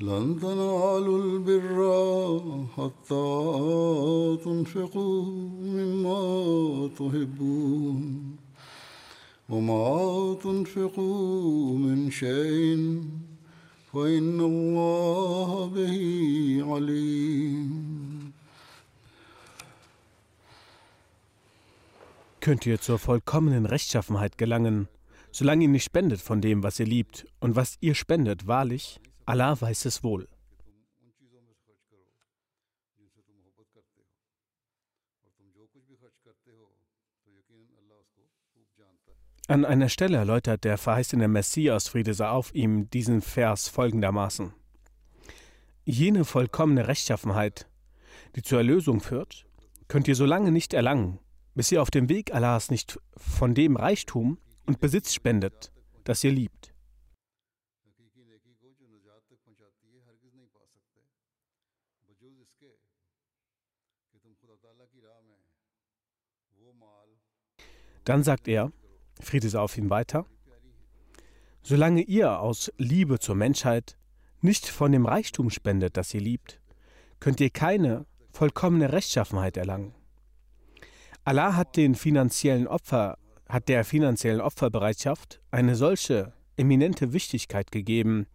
لن تنالوا البر حتى تنفقوا مما تحبون وما تنفقوا من شيء فإن الله به عليم Könnt ihr zur vollkommenen Rechtschaffenheit gelangen, solange ihr nicht spendet von dem, was ihr liebt, und was ihr spendet, wahrlich, Allah weiß es wohl. An einer Stelle erläutert der verheißene Messias, Friede sei auf ihm, diesen Vers folgendermaßen. Jene vollkommene Rechtschaffenheit, die zur Erlösung führt, könnt ihr so lange nicht erlangen, bis ihr auf dem Weg Allahs nicht von dem Reichtum und Besitz spendet, das ihr liebt. Dann sagt er, Friede sei auf ihm weiter, solange ihr aus Liebe zur Menschheit nicht von dem Reichtum spendet, das ihr liebt, könnt ihr keine vollkommene Rechtschaffenheit erlangen. Allah hat den finanziellen Opfer, hat der finanziellen Opferbereitschaft eine solche eminente Wichtigkeit gegeben.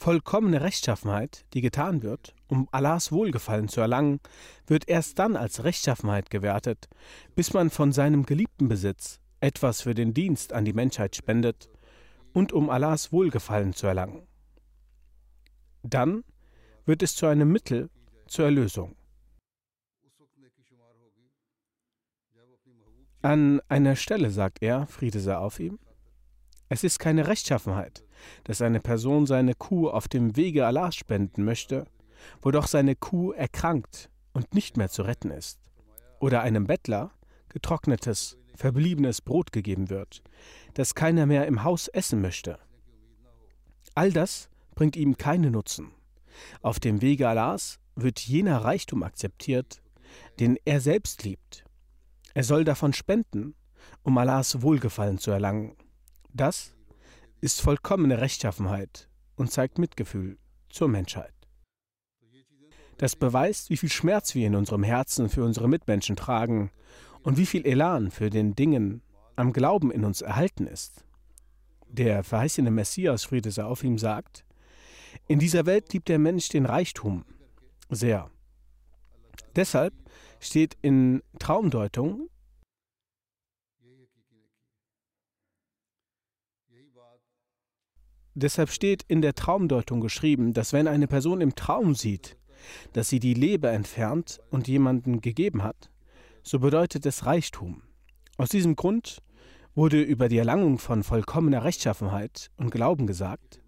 Vollkommene Rechtschaffenheit, die getan wird, um Allahs Wohlgefallen zu erlangen, wird erst dann als Rechtschaffenheit gewertet, bis man von seinem geliebten Besitz etwas für den Dienst an die Menschheit spendet und um Allahs Wohlgefallen zu erlangen. Dann wird es zu einem Mittel zur Erlösung. An einer Stelle sagt er, Friede sei auf ihm, es ist keine Rechtschaffenheit, dass eine Person seine Kuh auf dem Wege Allahs spenden möchte, wo doch seine Kuh erkrankt und nicht mehr zu retten ist, oder einem Bettler getrocknetes, verbliebenes Brot gegeben wird, das keiner mehr im Haus essen möchte. All das bringt ihm keinen Nutzen. Auf dem Wege Allahs wird jener Reichtum akzeptiert, den er selbst liebt. Er soll davon spenden, um Allahs Wohlgefallen zu erlangen. Das ist vollkommene Rechtschaffenheit und zeigt Mitgefühl zur Menschheit. Das beweist, wie viel Schmerz wir in unserem Herzen für unsere Mitmenschen tragen und wie viel Elan für den Dingen am Glauben in uns erhalten ist. Der verheißene Messias, Friede sei auf ihm, sagt, in dieser Welt liebt der Mensch den Reichtum sehr. Deshalb steht in Traumdeutung, Deshalb steht in der Traumdeutung geschrieben, dass wenn eine Person im Traum sieht, dass sie die Leber entfernt und jemanden gegeben hat, so bedeutet es Reichtum. Aus diesem Grund wurde über die Erlangung von vollkommener Rechtschaffenheit und Glauben gesagt,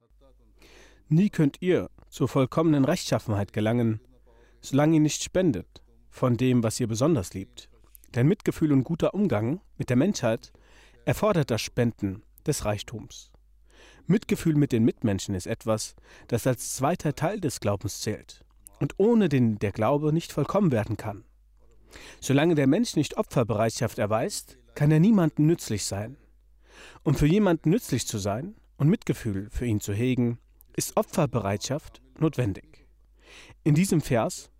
Nie könnt ihr zur vollkommenen Rechtschaffenheit gelangen, solange ihr nicht spendet von dem, was ihr besonders liebt. Denn Mitgefühl und guter Umgang mit der Menschheit erfordert das Spenden des Reichtums. Mitgefühl mit den Mitmenschen ist etwas, das als zweiter Teil des Glaubens zählt und ohne den der Glaube nicht vollkommen werden kann. Solange der Mensch nicht Opferbereitschaft erweist, kann er niemandem nützlich sein. Um für jemanden nützlich zu sein und Mitgefühl für ihn zu hegen, ist Opferbereitschaft notwendig. In diesem Vers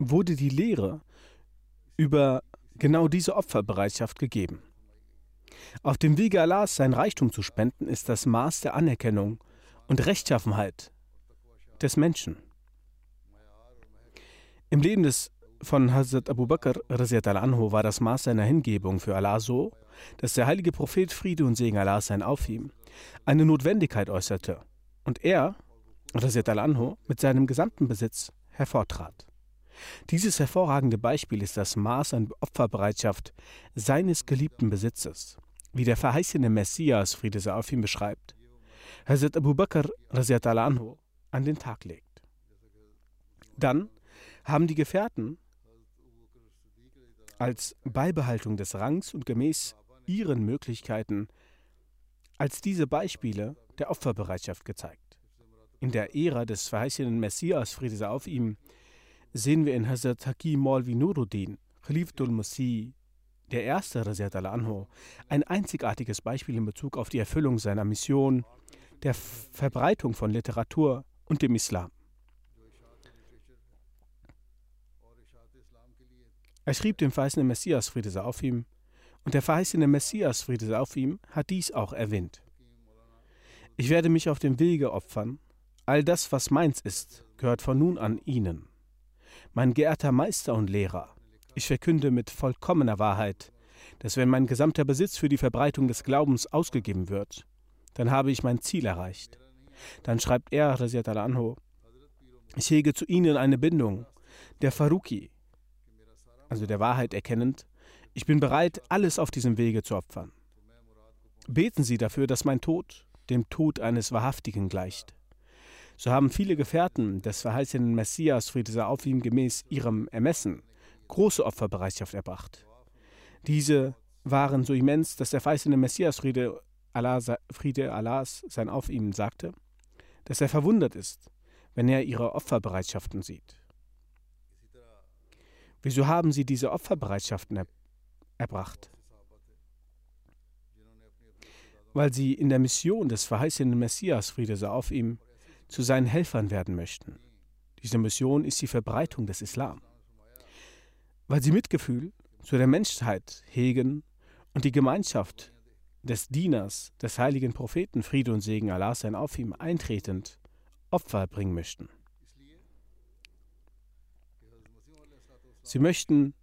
wurde die Lehre über genau diese Opferbereitschaft gegeben. Auf dem Wege Allahs sein Reichtum zu spenden, ist das Maß der Anerkennung und Rechtschaffenheit des Menschen. Im Leben des von Hazrat Abu Bakr anhu war das Maß seiner Hingebung für Allah so, dass der heilige Prophet Friede und Segen Allah sein auf ihm eine Notwendigkeit äußerte und er anhu mit seinem gesamten Besitz hervortrat. Dieses hervorragende Beispiel ist das Maß an Opferbereitschaft seines geliebten Besitzes, wie der verheißene Messias, Friede sei auf ihm, beschreibt, Hazrat Abu Bakr anhu an den Tag legt. Dann haben die Gefährten als Beibehaltung des Rangs und gemäß ihren Möglichkeiten als diese Beispiele der Opferbereitschaft gezeigt. In der Ära des verheißenen Messias, Friede sei auf ihm, sehen wir in Hazrat Hakim Maulvi Nuruddin, Khalifatul Masih, der erste Razat al-Anho, ein einzigartiges Beispiel in Bezug auf die Erfüllung seiner Mission, der Verbreitung von Literatur und dem Islam. Er schrieb dem verheißenen Messias, Friede sei auf ihm, und der verheißene Messias, Friede sei auf ihm, hat dies auch erwähnt. Ich werde mich auf dem Wege opfern. All das, was meins ist, gehört von nun an Ihnen. Mein geehrter Meister und Lehrer, ich verkünde mit vollkommener Wahrheit, dass wenn mein gesamter Besitz für die Verbreitung des Glaubens ausgegeben wird, dann habe ich mein Ziel erreicht. Dann schreibt er, Raziat al-Anho, ich hege zu Ihnen eine Bindung, der Faruqi, also der Wahrheit erkennend, ich bin bereit, alles auf diesem Wege zu opfern. Beten Sie dafür, dass mein Tod dem Tod eines Wahrhaftigen gleicht. So haben viele Gefährten des verheißenen Messias, Friede sei auf ihm, gemäß ihrem Ermessen große Opferbereitschaft erbracht. Diese waren so immens, dass der verheißene Messias, Friede, Allah, Friede Allahs sein auf ihm, sagte, dass er verwundert ist, wenn er ihre Opferbereitschaften sieht. Wieso haben sie diese Opferbereitschaften er erbracht? Weil sie in der Mission des verheißenen Messias, Friede sei auf ihm, zu seinen Helfern werden möchten. Diese Mission ist die Verbreitung des Islam. Weil sie Mitgefühl zu der Menschheit hegen und die Gemeinschaft des Dieners, des heiligen Propheten, Friede und Segen Allah sein auf ihm eintretend, Opfer bringen möchten. Sie möchten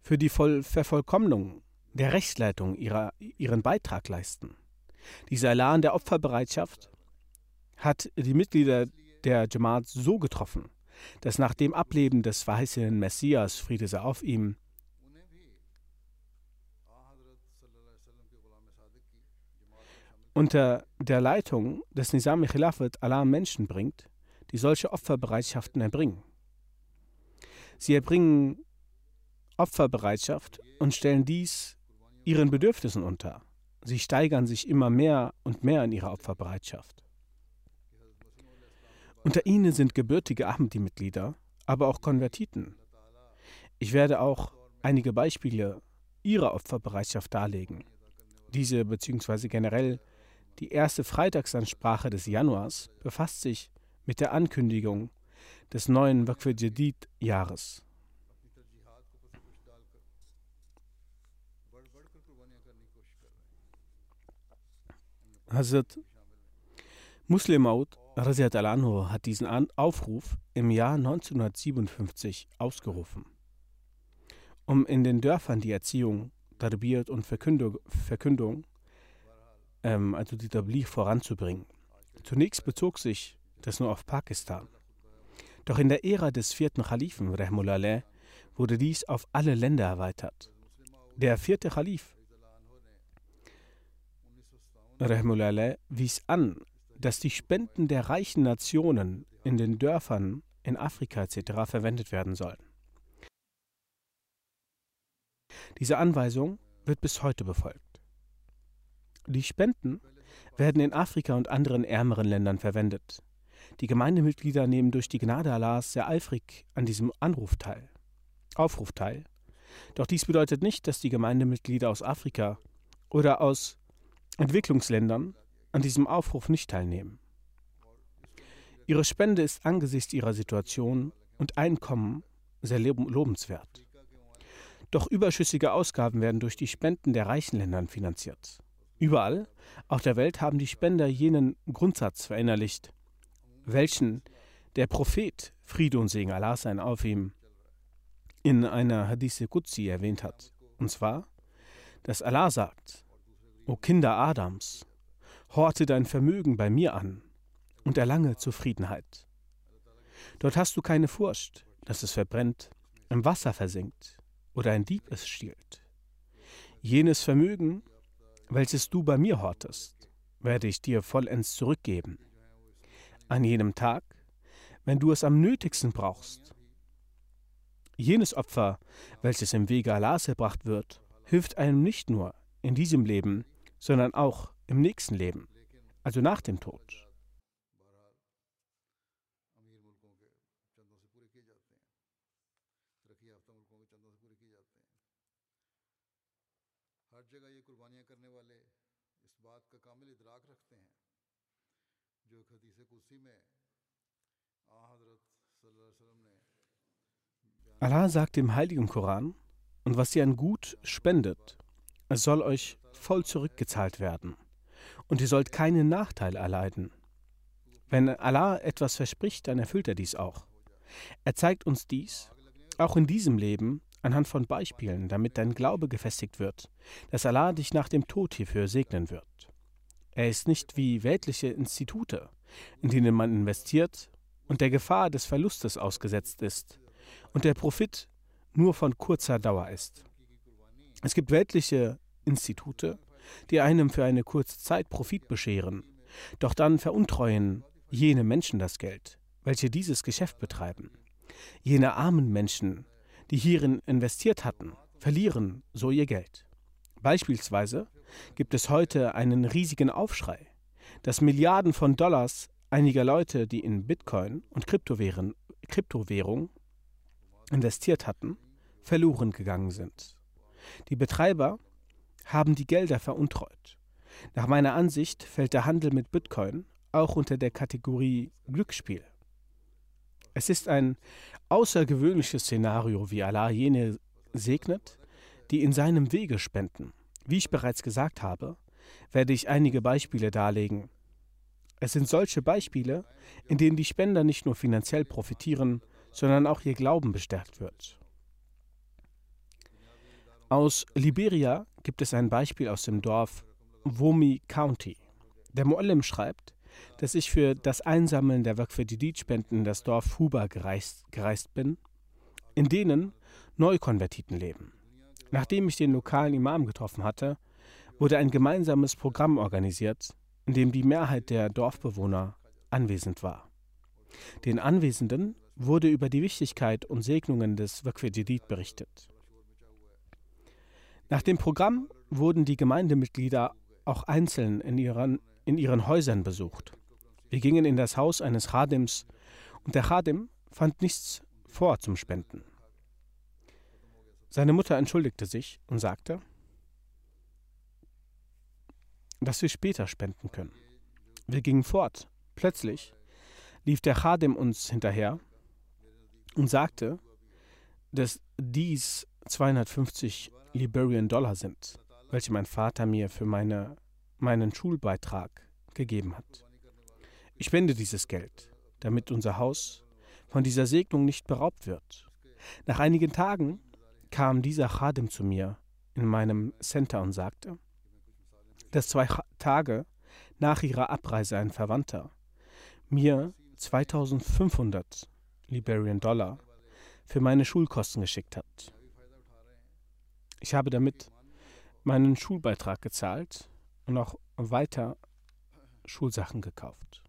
für die Voll Vervollkommnung der Rechtsleitung ihrer, ihren Beitrag leisten. Dieser Elan der Opferbereitschaft hat die Mitglieder der Jamaat so getroffen, dass nach dem Ableben des verheißenen Messias, Friede sei auf ihm, unter der Leitung des Nizam Khilafat Allah Menschen bringt, die solche Opferbereitschaften erbringen. Sie erbringen Opferbereitschaft und stellen dies ihren Bedürfnissen unter. Sie steigern sich immer mehr und mehr in ihrer Opferbereitschaft. Unter ihnen sind gebürtige Ahmadi-Mitglieder, aber auch Konvertiten. Ich werde auch einige Beispiele ihrer Opferbereitschaft darlegen. Diese bzw. generell die erste Freitagsansprache des Januars befasst sich mit der Ankündigung des neuen Waqf Jadid-Jahres. Hazrat Muslim Maud anhu hat diesen Aufruf im Jahr 1957 ausgerufen. Um in den Dörfern die Erziehung, Tarbiyat und Verkündung, Verkündung ähm, also die Tabligh voranzubringen. Zunächst bezog sich das nur auf Pakistan. Doch in der Ära des vierten Khalifen, Rahmullah, wurde dies auf alle Länder erweitert. Der vierte Khalif, Rahmullah, wies an, dass die Spenden der reichen Nationen in den Dörfern in Afrika etc. verwendet werden sollen. Diese Anweisung wird bis heute befolgt. Die Spenden werden in Afrika und anderen ärmeren Ländern verwendet. Die Gemeindemitglieder nehmen durch die Gnade Allahs sehr eifrig an diesem Anruf teil, Aufruf teil. Doch dies bedeutet nicht, dass die Gemeindemitglieder aus Afrika oder aus Entwicklungsländern an diesem Aufruf nicht teilnehmen. Ihre Spende ist angesichts ihrer Situation und Einkommen sehr lobenswert. Doch überschüssige Ausgaben werden durch die Spenden der reichen Ländern finanziert. Überall auf der Welt haben die Spender jenen Grundsatz verinnerlicht, welchen der Prophet, Friede und Segen Allah sein auf ihm, in einer Hadith Qudsi erwähnt hat. Und zwar, dass Allah sagt, O Kinder Adams, horte dein Vermögen bei mir an und erlange Zufriedenheit. Dort hast du keine Furcht, dass es verbrennt, im Wasser versinkt oder ein Dieb es stiehlt. Jenes Vermögen, welches du bei mir hortest, werde ich dir vollends zurückgeben. An jenem Tag, wenn du es am nötigsten brauchst. Jenes Opfer, welches im Wege Allahs erbracht wird, hilft einem nicht nur in diesem Leben, sondern auch im nächsten Leben, also nach dem Tod. Allah sagt im Heiligen Koran, und was ihr an Gut spendet, es soll euch voll zurückgezahlt werden, und ihr sollt keinen Nachteil erleiden. Wenn Allah etwas verspricht, dann erfüllt er dies auch. Er zeigt uns dies, auch in diesem Leben, anhand von Beispielen, damit dein Glaube gefestigt wird, dass Allah dich nach dem Tod hierfür segnen wird. Er ist nicht wie weltliche Institute, in denen man investiert und der Gefahr des Verlustes ausgesetzt ist und der Profit nur von kurzer Dauer ist. Es gibt weltliche Institute, die einem für eine kurze Zeit Profit bescheren, doch dann veruntreuen jene Menschen das Geld, welche dieses Geschäft betreiben. Jene armen Menschen, die hierin investiert hatten, verlieren so ihr Geld. Beispielsweise gibt es heute einen riesigen Aufschrei, dass Milliarden von Dollars einiger Leute, die in Bitcoin und Kryptowährung, Kryptowährung investiert hatten, verloren gegangen sind. Die Betreiber haben die Gelder veruntreut. Nach meiner Ansicht fällt der Handel mit Bitcoin auch unter der Kategorie Glücksspiel. Es ist ein außergewöhnliches Szenario, wie Allah jene segnet, die in seinem Wege spenden. Wie ich bereits gesagt habe, werde ich einige Beispiele darlegen. Es sind solche Beispiele, in denen die Spender nicht nur finanziell profitieren, sondern auch ihr Glauben bestärkt wird. Aus Liberia gibt es ein Beispiel aus dem Dorf Womi County. Der Muallim schreibt, dass ich für das Einsammeln der Waqf-Jadid-Spenden in das Dorf Huba gereist, gereist bin, in denen Neukonvertiten leben. Nachdem ich den lokalen Imam getroffen hatte, wurde ein gemeinsames Programm organisiert, in dem die Mehrheit der Dorfbewohner anwesend war. Den Anwesenden wurde über die Wichtigkeit und Segnungen des Waqf Jadid berichtet. Nach dem Programm wurden die Gemeindemitglieder auch einzeln in ihren, in ihren Häusern besucht. Wir gingen in das Haus eines Chadims und der Chadim fand nichts vor zum Spenden. Seine Mutter entschuldigte sich und sagte, dass wir später spenden können. Wir gingen fort. Plötzlich lief der Chadim uns hinterher und sagte, dass dies 250 Liberian Dollar sind, welche mein Vater mir für meine meinen Schulbeitrag gegeben hat. Ich spende dieses Geld, damit unser Haus von dieser Segnung nicht beraubt wird. Nach einigen Tagen kam dieser Khadim zu mir in meinem Center und sagte, dass zwei Tage nach ihrer Abreise ein Verwandter mir 2500 Liberian Dollar für meine Schulkosten geschickt hat. Ich habe damit meinen Schulbeitrag gezahlt und auch weiter Schulsachen gekauft.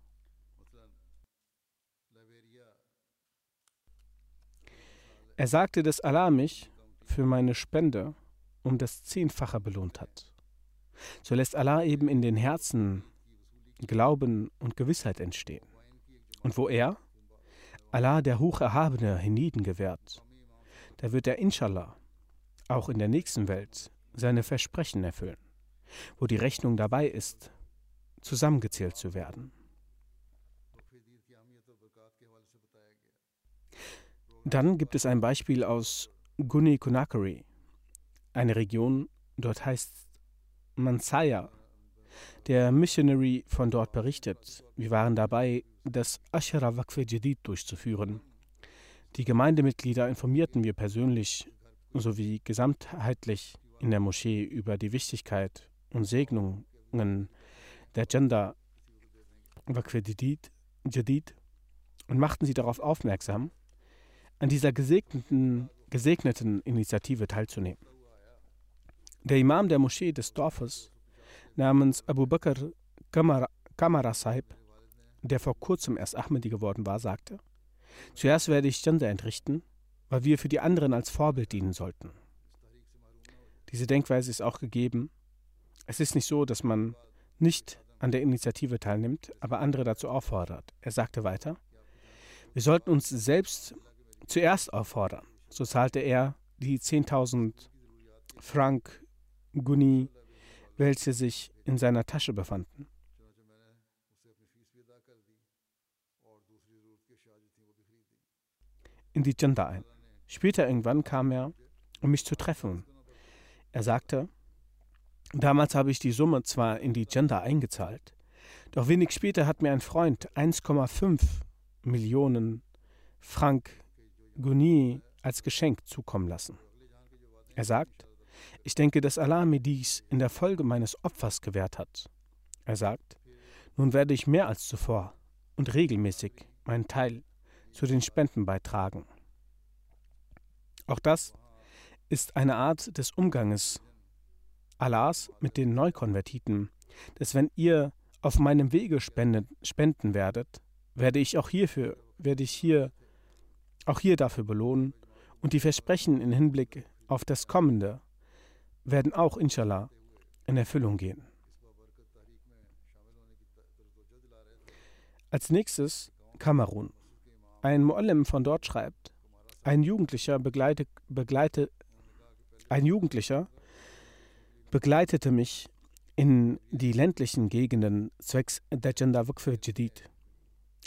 Er sagte, dass Allah mich für meine Spende um das Zehnfache belohnt hat. So lässt Allah eben in den Herzen Glauben und Gewissheit entstehen. Und wo er, Allah der Hocherhabene, hienieden gewährt, da wird er inshallah auch in der nächsten Welt seine Versprechen erfüllen, wo die Rechnung dabei ist, zusammengezählt zu werden. Dann gibt es ein Beispiel aus Guni Kunakari, eine Region, dort heißt Mansaya. Der Missionary von dort berichtet, wir waren dabei, das Ashara Waqf Jadid durchzuführen. Die Gemeindemitglieder informierten wir persönlich sowie gesamtheitlich in der Moschee über die Wichtigkeit und Segnungen der Gender Waqf Jadid und machten sie darauf aufmerksam, an dieser gesegneten, gesegneten Initiative teilzunehmen. Der Imam der Moschee des Dorfes namens Abu Bakr Kamara, Kamara Saib, der vor kurzem erst Ahmadi geworden war, sagte, zuerst werde ich Janda entrichten, weil wir für die anderen als Vorbild dienen sollten. Diese Denkweise ist auch gegeben. Es ist nicht so, dass man nicht an der Initiative teilnimmt, aber andere dazu auffordert. Er sagte weiter, wir sollten uns selbst zuerst auffordern. So zahlte er die 10.000 Frank Guni, welche sich in seiner Tasche befanden. In die Janda ein. Später irgendwann kam er, um mich zu treffen. Er sagte, damals habe ich die Summe zwar in die Janda eingezahlt, doch wenig später hat mir ein Freund 1,5 Millionen Frank Guni als Geschenk zukommen lassen. Er sagt, ich denke, dass Allah mir dies in der Folge meines Opfers gewährt hat. Er sagt, nun werde ich mehr als zuvor und regelmäßig meinen Teil zu den Spenden beitragen. Auch das ist eine Art des Umganges Allahs mit den Neukonvertiten, dass wenn ihr auf meinem Wege spenden, spenden werdet, werde ich auch hierfür, werde ich hier auch hier dafür belohnen und die Versprechen im Hinblick auf das Kommende werden auch inshallah in Erfüllung gehen. Als nächstes Kamerun. Ein Muallim von dort schreibt, ein Jugendlicher begleite, begleite, ein Jugendlicher begleitete mich in die ländlichen Gegenden zwecks der Janda Waqf Jadid.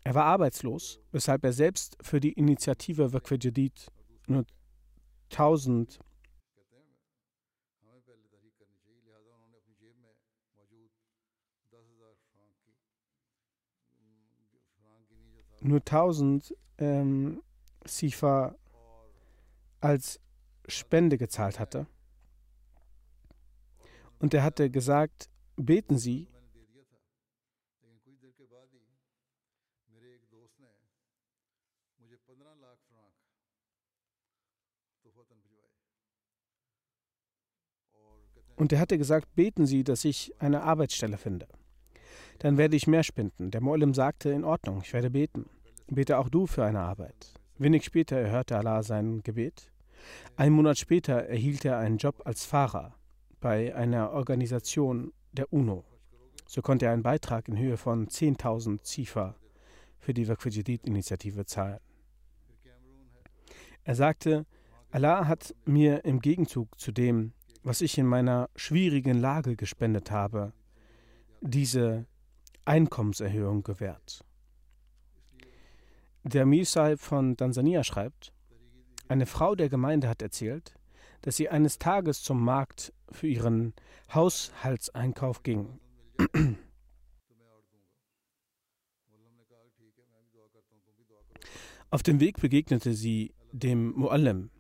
Er war arbeitslos, weshalb er selbst für die Initiative Waqf Jadid nur 1000 nur 1000 ähm, Sifa als Spende gezahlt hatte. Und er hatte gesagt, beten Sie, Und er hatte gesagt, beten Sie, dass ich eine Arbeitsstelle finde. Dann werde ich mehr spenden. Der Molim sagte, in Ordnung, ich werde beten. Bete auch du für eine Arbeit. Wenig später erhörte Allah sein Gebet. Einen Monat später erhielt er einen Job als Fahrer bei einer Organisation der UNO. So konnte er einen Beitrag in Höhe von 10.000 Zifa für die Waqf-Jadid-Initiative zahlen. Er sagte, Allah hat mir im Gegenzug zu dem, was ich in meiner schwierigen Lage gespendet habe, diese Einkommenserhöhung gewährt. Der Misai von Tansania schreibt, eine Frau der Gemeinde hat erzählt, dass sie eines Tages zum Markt für ihren Haushaltseinkauf ging. Auf dem Weg begegnete sie dem Muallim.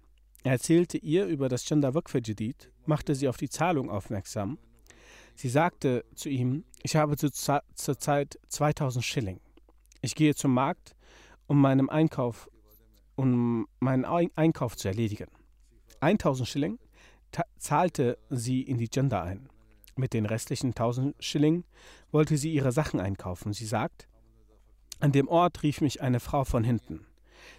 Er erzählte ihr über das Waqf Jadid, machte sie auf die Zahlung aufmerksam. Sie sagte zu ihm, ich habe zurzeit 2000 Schilling. Ich gehe zum Markt, um meinen Einkauf, um meinen Einkauf zu erledigen. 1000 Schilling zahlte sie in die Gender ein. Mit den restlichen 1000 Schilling wollte sie ihre Sachen einkaufen. Sie sagt, an dem Ort rief mich eine Frau von hinten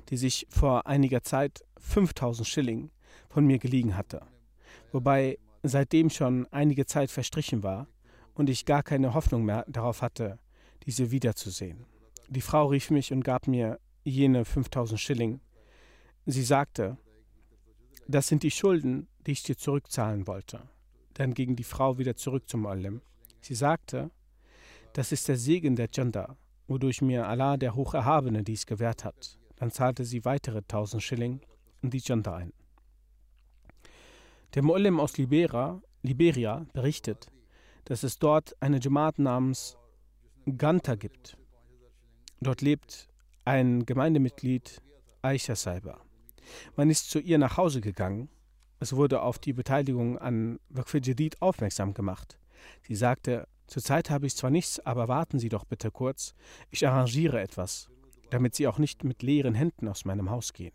die sich vor einiger Zeit 5000 Schilling von mir geliehen hatte, wobei seitdem schon einige Zeit verstrichen war und ich gar keine Hoffnung mehr darauf hatte, diese wiederzusehen. Die Frau rief mich und gab mir jene 5000 Schilling. Sie sagte, das sind die Schulden, die ich dir zurückzahlen wollte. Dann ging die Frau wieder zurück zum Olim. Sie sagte, das ist der Segen der Janda, wodurch mir Allah der Hocherhabene dies gewährt hat. Dann zahlte sie weitere 1000 Schilling in die Junta ein. Der Mu'allim aus Libera, Liberia berichtet, dass es dort eine Jamaat namens Ganta gibt. Dort lebt ein Gemeindemitglied, Aisha Saiba. Man ist zu ihr nach Hause gegangen. Es wurde auf die Beteiligung an Waqf Jadid aufmerksam gemacht. Sie sagte, zurzeit habe ich zwar nichts, aber warten Sie doch bitte kurz. Ich arrangiere etwas damit sie auch nicht mit leeren Händen aus meinem Haus gehen.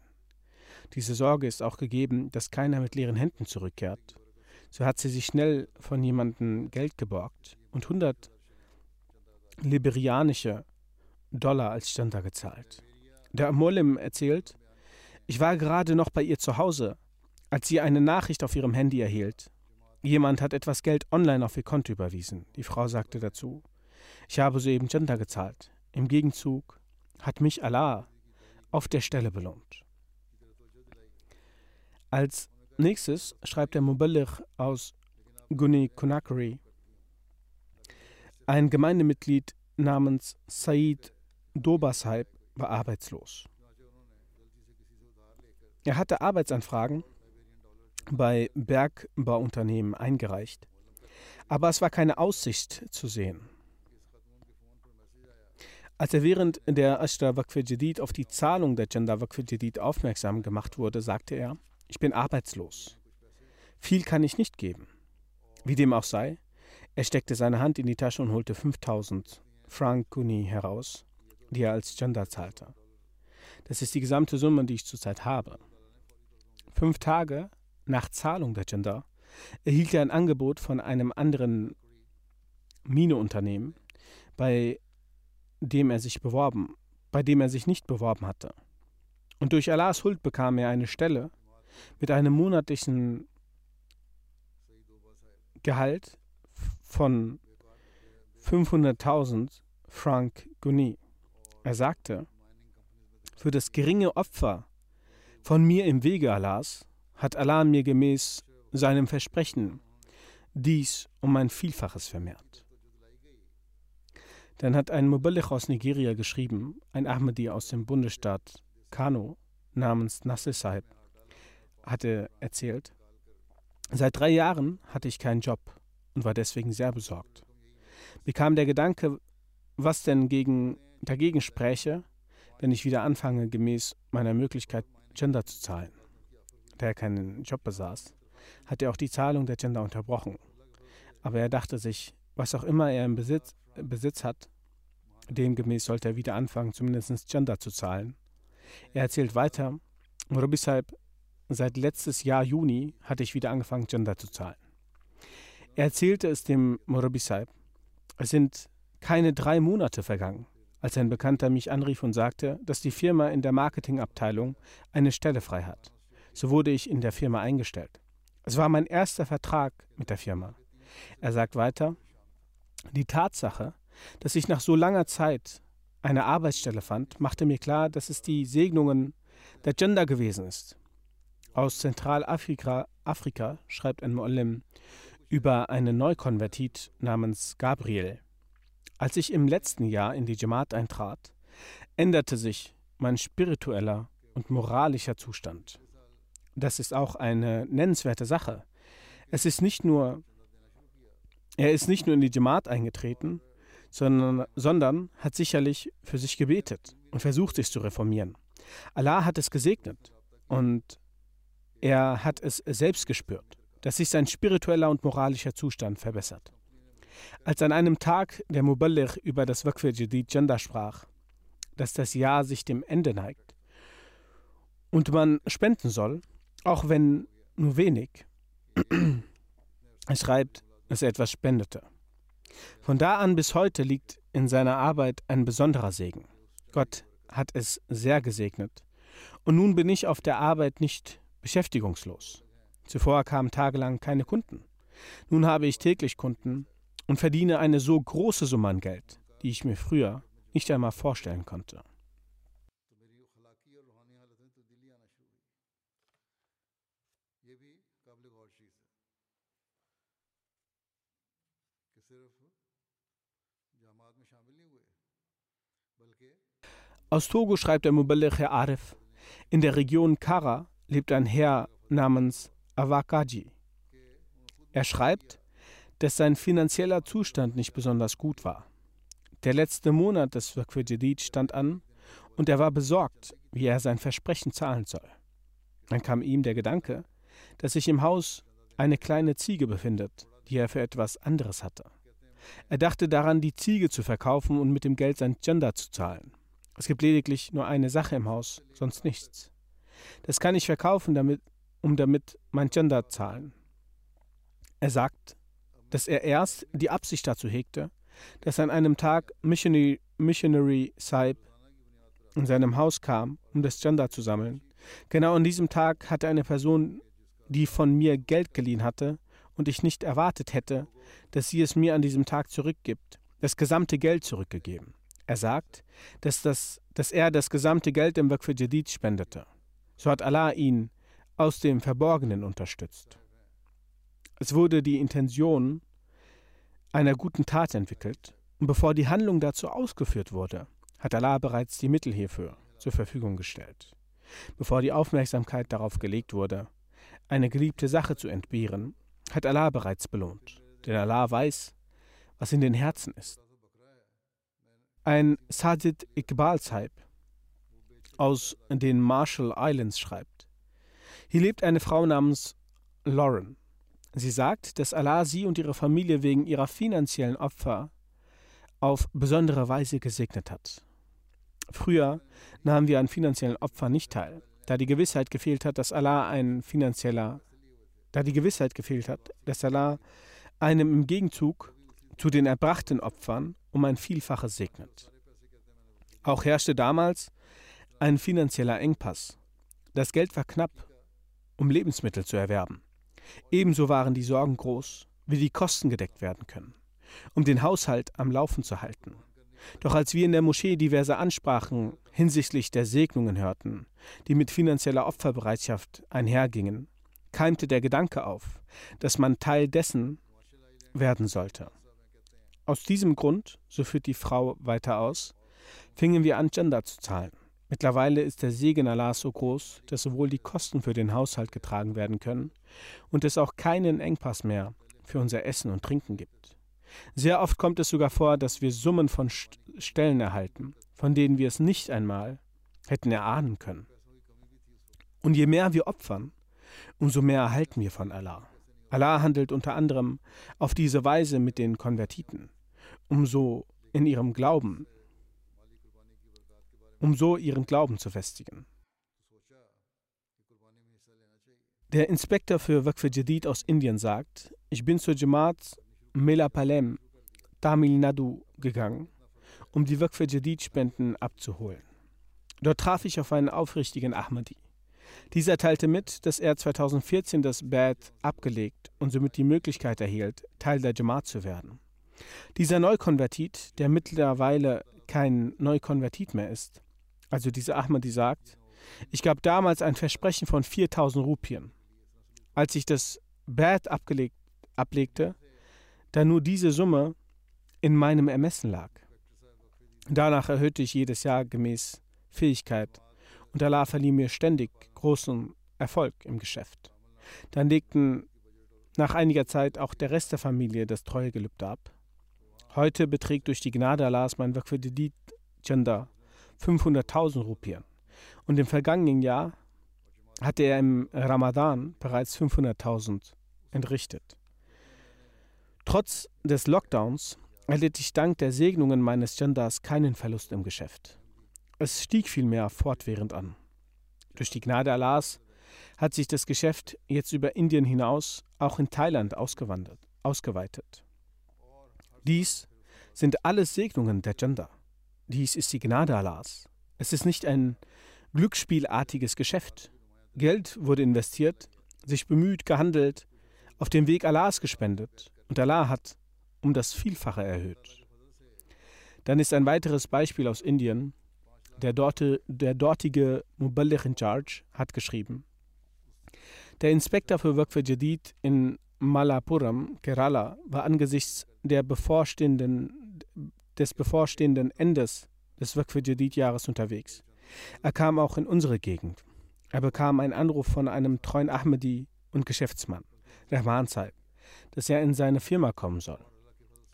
Diese Sorge ist auch gegeben, dass keiner mit leeren Händen zurückkehrt. So hat sie sich schnell von jemandem Geld geborgt und 100 liberianische Dollar als Standa gezahlt. Der Molim erzählt, ich war gerade noch bei ihr zu Hause, als sie eine Nachricht auf ihrem Handy erhielt. Jemand hat etwas Geld online auf ihr Konto überwiesen. Die Frau sagte dazu, ich habe soeben Janda gezahlt. Im Gegenzug hat mich Allah auf der Stelle belohnt. Als nächstes schreibt der Muballigh aus Guni Conakry, ein Gemeindemitglied namens Said Dobashaib war arbeitslos. Er hatte Arbeitsanfragen bei Bergbauunternehmen eingereicht, aber es war keine Aussicht zu sehen. Als er während der Ashra Waqf Jadid auf die Zahlung der Gender Waqf Jadid aufmerksam gemacht wurde, sagte er, ich bin arbeitslos. Viel kann ich nicht geben. Wie dem auch sei, er steckte seine Hand in die Tasche und holte 5000 Franc Guni heraus, die er als Gender zahlte. Das ist die gesamte Summe, die ich zurzeit habe. Fünf Tage nach Zahlung der Gender erhielt er ein Angebot von einem anderen Mineunternehmen, bei dem er sich beworben, bei dem er sich nicht beworben hatte. Und durch Allahs Huld bekam er eine Stelle mit einem monatlichen Gehalt von 500.000 Franc Guni. Er sagte, für das geringe Opfer von mir im Wege Allahs hat Allah mir gemäß seinem Versprechen dies um ein Vielfaches vermehrt. Dann hat ein Muballigh aus Nigeria geschrieben, ein Ahmadi aus dem Bundesstaat Kano namens Nasser Saib, hatte erzählt, seit drei Jahren hatte ich keinen Job und war deswegen sehr besorgt. Bekam der Gedanke, was denn gegen, dagegen spräche, wenn ich wieder anfange, gemäß meiner Möglichkeit Gender zu zahlen. Da er keinen Job besaß, hat er auch die Zahlung der Gender unterbrochen. Aber er dachte sich, was auch immer er im Besitz, Besitz hat, demgemäß sollte er wieder anfangen, zumindest Gender zu zahlen. Er erzählt weiter, Murabishalb, seit letztes Jahr Juni hatte ich wieder angefangen, Gender zu zahlen. Er erzählte es dem Murabishalb, es sind keine drei Monate vergangen, als ein Bekannter mich anrief und sagte, dass die Firma in der Marketingabteilung eine Stelle frei hat. So wurde ich in der Firma eingestellt. Es war mein erster Vertrag mit der Firma. Er sagt weiter, die Tatsache, dass ich nach so langer Zeit eine Arbeitsstelle fand, machte mir klar, dass es die Segnungen der Gender gewesen ist. Aus Zentralafrika Afrika schreibt ein Muallim über einen Neukonvertit namens Gabriel. Als ich im letzten Jahr in die Jamaat eintrat, änderte sich mein spiritueller und moralischer Zustand. Das ist auch eine nennenswerte Sache. Es ist nicht nur Er ist nicht nur in die Jamaat eingetreten, sondern, sondern hat sicherlich für sich gebetet und versucht, sich zu reformieren. Allah hat es gesegnet und er hat es selbst gespürt, dass sich sein spiritueller und moralischer Zustand verbessert. Als an einem Tag der Muballigh über das Waqf Jadid Janda sprach, dass das Jahr sich dem Ende neigt und man spenden soll, auch wenn nur wenig, er schreibt, dass er etwas spendete. Von da an bis heute liegt in seiner Arbeit ein besonderer Segen. Gott hat es sehr gesegnet. Und nun bin ich auf der Arbeit nicht beschäftigungslos. Zuvor kamen tagelang keine Kunden. Nun habe ich täglich Kunden und verdiene eine so große Summe an Geld, die ich mir früher nicht einmal vorstellen konnte. Aus Togo schreibt der Muballigh Herr Arif, in der Region Kara lebt ein Herr namens Awakaji. Er schreibt, dass sein finanzieller Zustand nicht besonders gut war. Der letzte Monat des Jadid stand an und er war besorgt, wie er sein Versprechen zahlen soll. Dann kam ihm der Gedanke, dass sich im Haus eine kleine Ziege befindet, die er für etwas anderes hatte. Er dachte daran, die Ziege zu verkaufen und mit dem Geld sein Gender zu zahlen. Es gibt lediglich nur eine Sache im Haus, sonst nichts. Das kann ich verkaufen, damit, um damit mein Gender zahlen. Er sagt, dass er erst die Absicht dazu hegte, dass an einem Tag Missionary, Missionary Saib in seinem Haus kam, um das Gender zu sammeln. Genau an diesem Tag hatte eine Person, die von mir Geld geliehen hatte und ich nicht erwartet hätte, dass sie es mir an diesem Tag zurückgibt, das gesamte Geld zurückgegeben. Er sagt, dass, das, dass er das gesamte Geld im Waqf Jadid spendete. So hat Allah ihn aus dem Verborgenen unterstützt. Es wurde die Intention einer guten Tat entwickelt, und bevor die Handlung dazu ausgeführt wurde, hat Allah bereits die Mittel hierfür zur Verfügung gestellt. Bevor die Aufmerksamkeit darauf gelegt wurde, eine geliebte Sache zu entbehren, hat Allah bereits belohnt. Denn Allah weiß, was in den Herzen ist. Ein Sajid Iqbal Saib aus den Marshall Islands schreibt: Hier lebt eine Frau namens Lauren. Sie sagt, dass Allah sie und ihre Familie wegen ihrer finanziellen Opfer auf besondere Weise gesegnet hat. Früher nahmen wir an finanziellen Opfern nicht teil, da die Gewissheit gefehlt hat, dass Allah ein finanzieller, da die Gewissheit gefehlt hat, dass Allah einem im Gegenzug zu den erbrachten Opfern um ein Vielfaches segnet. Auch herrschte damals ein finanzieller Engpass. Das Geld war knapp, um Lebensmittel zu erwerben. Ebenso waren die Sorgen groß, wie die Kosten gedeckt werden können, um den Haushalt am Laufen zu halten. Doch als wir in der Moschee diverse Ansprachen hinsichtlich der Segnungen hörten, die mit finanzieller Opferbereitschaft einhergingen, keimte der Gedanke auf, dass man Teil dessen werden sollte. Aus diesem Grund, so führt die Frau weiter aus, fingen wir an, Gender zu zahlen. Mittlerweile ist der Segen Allah so groß, dass sowohl die Kosten für den Haushalt getragen werden können und es auch keinen Engpass mehr für unser Essen und Trinken gibt. Sehr oft kommt es sogar vor, dass wir Summen von Stellen erhalten, von denen wir es nicht einmal hätten erahnen können. Und je mehr wir opfern, umso mehr erhalten wir von Allah. Allah handelt unter anderem auf diese Weise mit den Konvertiten um so in ihrem Glauben, um so ihren Glauben zu festigen. Der Inspektor für Waqf Jadid aus Indien sagt, ich bin zur Jamaat Melapalem, Tamil Nadu, gegangen, um die Waqf Jadid Spenden abzuholen. Dort traf ich auf einen aufrichtigen Ahmadi. Dieser teilte mit, dass er 2014 das Bad abgelegt und somit die Möglichkeit erhielt, Teil der Jamaat zu werden. Dieser Neukonvertit, der mittlerweile kein Neukonvertit mehr ist, also dieser Ahmadi sagt, ich gab damals ein Versprechen von 4000 Rupien. Als ich das Bad abgelegt, ablegte, da nur diese Summe in meinem Ermessen lag. Danach erhöhte ich jedes Jahr gemäß Fähigkeit und Allah verlieh mir ständig großen Erfolg im Geschäft. Dann legten nach einiger Zeit auch der Rest der Familie das Treuegelübde ab. Heute beträgt durch die Gnade Allahs mein Wakfedidit Chanda 500.000 Rupien. Und im vergangenen Jahr hatte er im Ramadan bereits 500.000 entrichtet. Trotz des Lockdowns erlitt ich dank der Segnungen meines Chandas keinen Verlust im Geschäft. Es stieg vielmehr fortwährend an. Durch die Gnade Allahs hat sich das Geschäft jetzt über Indien hinaus auch in Thailand ausgeweitet. Dies sind alles Segnungen der Janda. Dies ist die Gnade Allahs. Es ist nicht ein glücksspielartiges Geschäft. Geld wurde investiert, sich bemüht, gehandelt, auf dem Weg Allahs gespendet und Allah hat um das Vielfache erhöht. Dann ist ein weiteres Beispiel aus Indien. Der, dorte, der dortige Muballigh in Charge hat geschrieben, der Inspektor für Waqf Jadid in Malappuram, Kerala, war angesichts der bevorstehenden, des bevorstehenden Endes des Waqf Jadid-Jahres unterwegs. Er kam auch in unsere Gegend. Er bekam einen Anruf von einem treuen Ahmedi und Geschäftsmann, Rahman Saib, dass er in seine Firma kommen soll.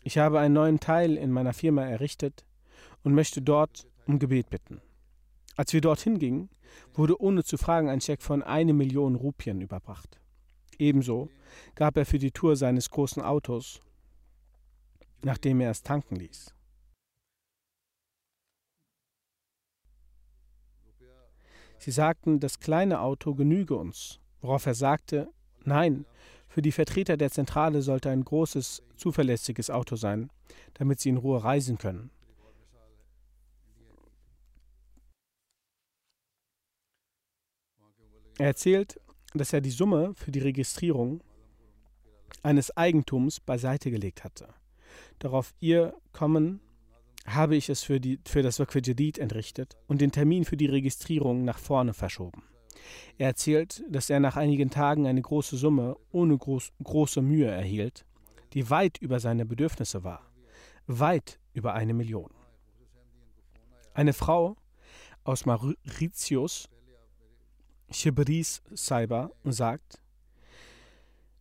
Ich habe einen neuen Teil in meiner Firma errichtet und möchte dort um Gebet bitten. Als wir dorthin gingen, wurde ohne zu fragen ein Scheck von eine Million Rupien überbracht. Ebenso gab er für die Tour seines großen Autos, nachdem er es tanken ließ. Sie sagten, das kleine Auto genüge uns, worauf er sagte, nein, für die Vertreter der Zentrale sollte ein großes, zuverlässiges Auto sein, damit sie in Ruhe reisen können. Er erzählt, dass er die Summe für die Registrierung eines Eigentums beiseite gelegt hatte. Darauf ihr Kommen habe ich es für, die, für das Waqf entrichtet und den Termin für die Registrierung nach vorne verschoben. Er erzählt, dass er nach einigen Tagen eine große Summe ohne groß, große Mühe erhielt, die weit über seine Bedürfnisse war. Weit über eine Million. Eine Frau aus Mauritius, Shibris Saiba, sagt,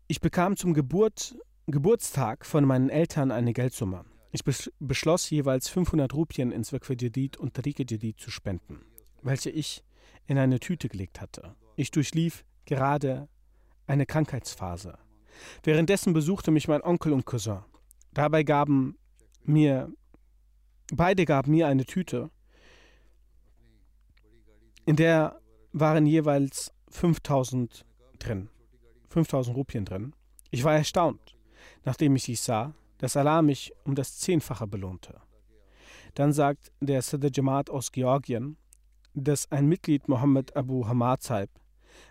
ich bekam zum Geburt, Geburtstag von meinen Eltern eine Geldsumme. Ich beschloss jeweils 500 Rupien ins Waqf Jadid und Tariqe Jadid zu spenden, welche ich in eine Tüte gelegt hatte. Ich durchlief gerade eine Krankheitsphase. Währenddessen besuchte mich mein Onkel und Cousin. Dabei gaben mir, beide gaben mir eine Tüte, in der waren jeweils 5000 drin, 5000 Rupien drin. Ich war erstaunt, nachdem ich sie sah, dass Allah mich um das Zehnfache belohnte. Dann sagt der Sadr Jamaat aus Georgien, dass ein Mitglied Mohammed Abu Hamad Saib,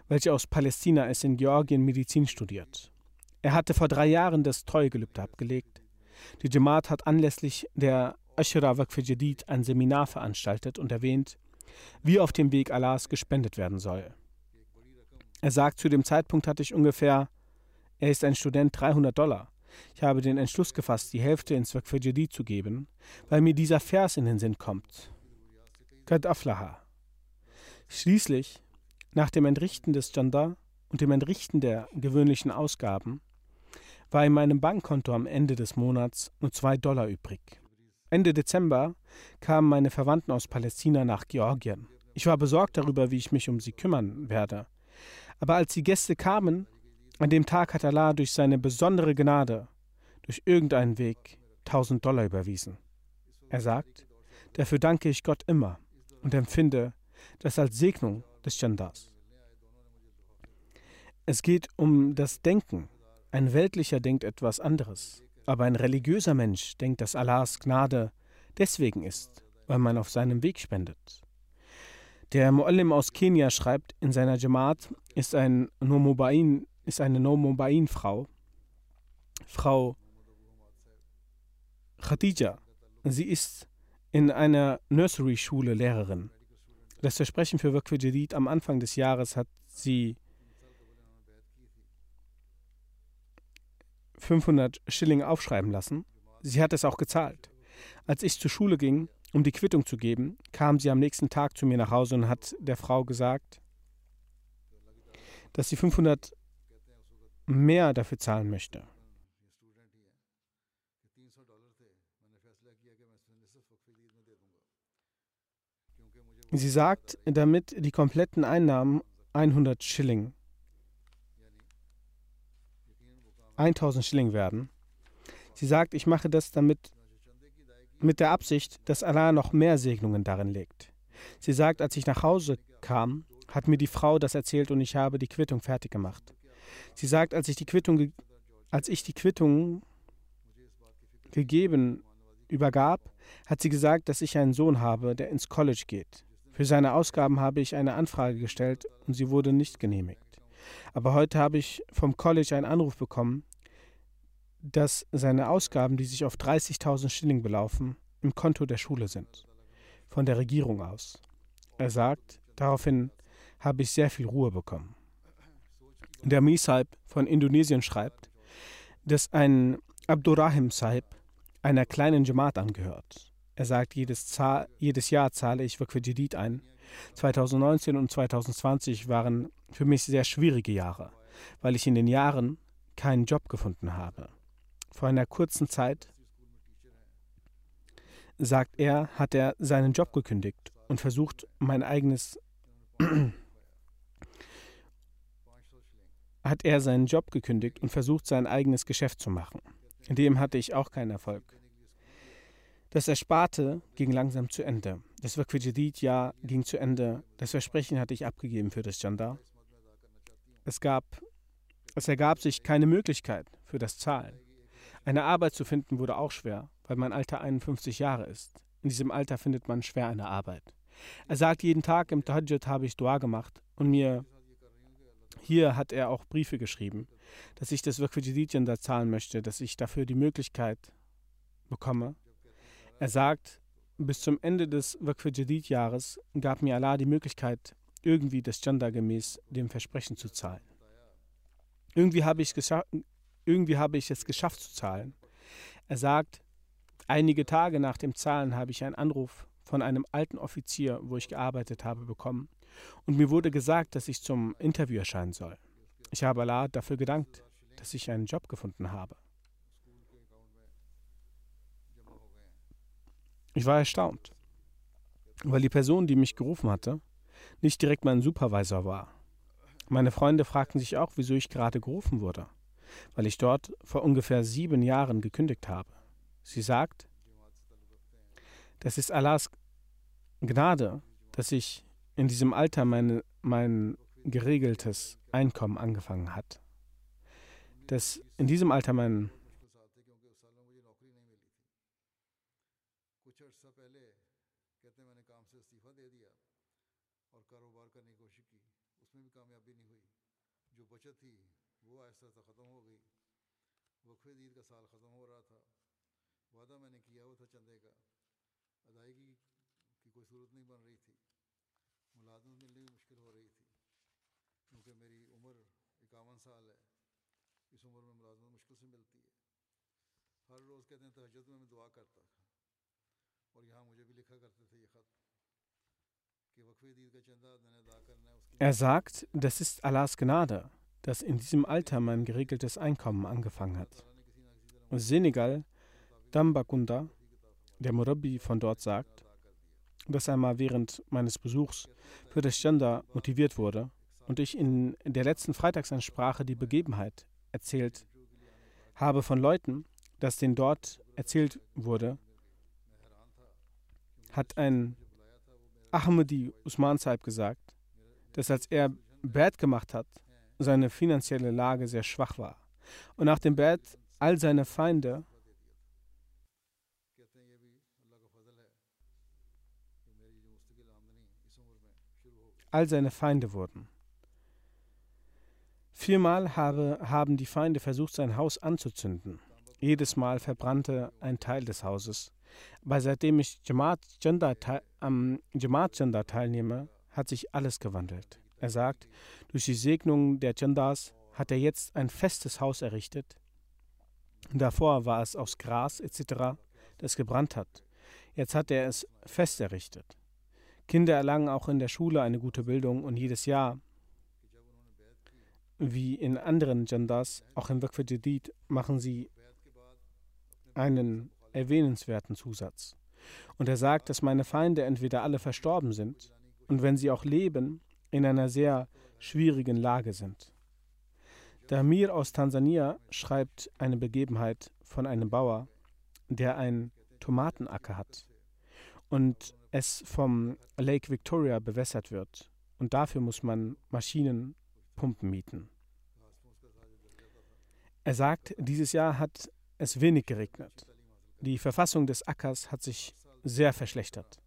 welcher aus Palästina ist, in Georgien Medizin studiert. Er hatte vor drei Jahren das Treuegelübde abgelegt. Die Jamaat hat anlässlich der Ashra Waqf Jadid ein Seminar veranstaltet und erwähnt, wie auf dem Weg Allahs gespendet werden soll. Er sagt, zu dem Zeitpunkt hatte ich ungefähr, er ist ein Student, 300 Dollar. Ich habe den Entschluss gefasst, die Hälfte ins Jadid zu geben, weil mir dieser Vers in den Sinn kommt. Kad aflaha. Schließlich, nach dem Entrichten des Janda und dem Entrichten der gewöhnlichen Ausgaben, war in meinem Bankkonto am Ende des Monats nur zwei Dollar übrig. Ende Dezember kamen meine Verwandten aus Palästina nach Georgien. Ich war besorgt darüber, wie ich mich um sie kümmern werde. Aber als die Gäste kamen, an dem Tag hat Allah durch seine besondere Gnade, durch irgendeinen Weg, tausend Dollar überwiesen. Er sagt, dafür danke ich Gott immer und empfinde das als Segnung des Chandas. Es geht um das Denken. Ein weltlicher denkt etwas anderes, aber ein religiöser Mensch denkt, dass Allahs Gnade deswegen ist, weil man auf seinem Weg spendet. Der Muallim aus Kenia schreibt, in seiner Jamaat ist, ein Nomobain, ist eine Nomobain-Frau, Frau Khadija. Sie ist in einer Nursery-Schule Lehrerin. Das Versprechen für Waqf Jadid am Anfang des Jahres hat sie 500 Schilling aufschreiben lassen. Sie hat es auch gezahlt. Als ich zur Schule ging, um die Quittung zu geben, kam sie am nächsten Tag zu mir nach Hause und hat der Frau gesagt, dass sie 500 mehr dafür zahlen möchte. Sie sagt, damit die kompletten Einnahmen 100 Schilling, 1000 Schilling werden. Sie sagt, ich mache das damit mit der Absicht, dass Allah noch mehr Segnungen darin legt. Sie sagt, als ich nach Hause kam, hat mir die Frau das erzählt und ich habe die Quittung fertig gemacht. Sie sagt, als ich die Quittung, als ich die Quittung gegeben übergab, hat sie gesagt, dass ich einen Sohn habe, der ins College geht. Für seine Ausgaben habe ich eine Anfrage gestellt und sie wurde nicht genehmigt. Aber heute habe ich vom College einen Anruf bekommen, dass seine Ausgaben, die sich auf 30.000 Schilling belaufen, im Konto der Schule sind, von der Regierung aus. Er sagt, daraufhin habe ich sehr viel Ruhe bekommen. Der Misaib von Indonesien schreibt, dass ein Abdurrahim Saib einer kleinen Jamaat angehört. Er sagt, jedes, jedes Jahr zahle ich Waqf Jadid ein. 2019 und 2020 waren für mich sehr schwierige Jahre, weil ich in den Jahren keinen Job gefunden habe. Vor einer kurzen Zeit, sagt er, hat er seinen Job gekündigt und versucht, mein eigenes hat er seinen Job gekündigt und versucht, sein eigenes Geschäft zu machen. In dem hatte ich auch keinen Erfolg. Das Ersparte ging langsam zu Ende. Das Waqf-Jadid-Jahr ging zu Ende. Das Versprechen hatte ich abgegeben für das Janda. Es, gab, es ergab sich keine Möglichkeit für das Zahlen. Eine Arbeit zu finden wurde auch schwer, weil mein Alter 51 Jahre ist. In diesem Alter findet man schwer eine Arbeit. Er sagt, jeden Tag im Tahajjud habe ich Dua gemacht und mir hier hat er auch Briefe geschrieben, dass ich das Waqf da zahlen möchte, dass ich dafür die Möglichkeit bekomme. Er sagt, bis zum Ende des Waqf Jahres gab mir Allah die Möglichkeit, irgendwie das Janda gemäß dem Versprechen zu zahlen. Irgendwie habe ich irgendwie habe ich es geschafft zu zahlen. Er sagt, einige Tage nach dem Zahlen habe ich einen Anruf von einem alten Offizier, wo ich gearbeitet habe, bekommen. Und mir wurde gesagt, dass ich zum Interview erscheinen soll. Ich habe Allah dafür gedankt, dass ich einen Job gefunden habe. Ich war erstaunt, weil die Person, die mich gerufen hatte, nicht direkt mein Supervisor war. Meine Freunde fragten sich auch, wieso ich gerade gerufen wurde weil ich dort vor ungefähr sieben Jahren gekündigt habe. Sie sagt, das ist Allahs Gnade, dass ich in diesem Alter meine, mein geregeltes Einkommen angefangen hat. Dass in diesem Alter mein Er sagt, das ist Allahs Gnade, dass in diesem Alter mein geregeltes Einkommen angefangen hat. Senegal, Dambakunda, der Murabi von dort sagt, dass einmal während meines Besuchs für das Gender motiviert wurde und ich in der letzten Freitagsansprache die Begebenheit erzählt habe von Leuten, dass denen dort erzählt wurde, hat ein Ahmadi Usman Saib gesagt, dass als er Bad gemacht hat, seine finanzielle Lage sehr schwach war. Und nach dem Bad all seine Feinde all seine Feinde wurden. Viermal habe, haben die Feinde versucht, sein Haus anzuzünden. Jedes Mal verbrannte ein Teil des Hauses. Aber seitdem ich Jamaat Janda am Jamaat Janda teilnehme, hat sich alles gewandelt. Er sagt, durch die Segnung der Jandas hat er jetzt ein festes Haus errichtet. Davor war es aus Gras etc., das gebrannt hat. Jetzt hat er es fest errichtet. Kinder erlangen auch in der Schule eine gute Bildung und jedes Jahr wie in anderen Jandas, auch im Waqf Jadid, machen sie einen erwähnenswerten Zusatz. Und er sagt, dass meine Feinde entweder alle verstorben sind und wenn sie auch leben, in einer sehr schwierigen Lage sind. Der Amir aus Tansania schreibt eine Begebenheit von einem Bauer, der einen Tomatenacker hat und es vom Lake Victoria bewässert wird. Und dafür muss man Maschinenpumpen mieten. Er sagt, dieses Jahr hat es wenig geregnet. Die Verfassung des Ackers hat sich sehr verschlechtert.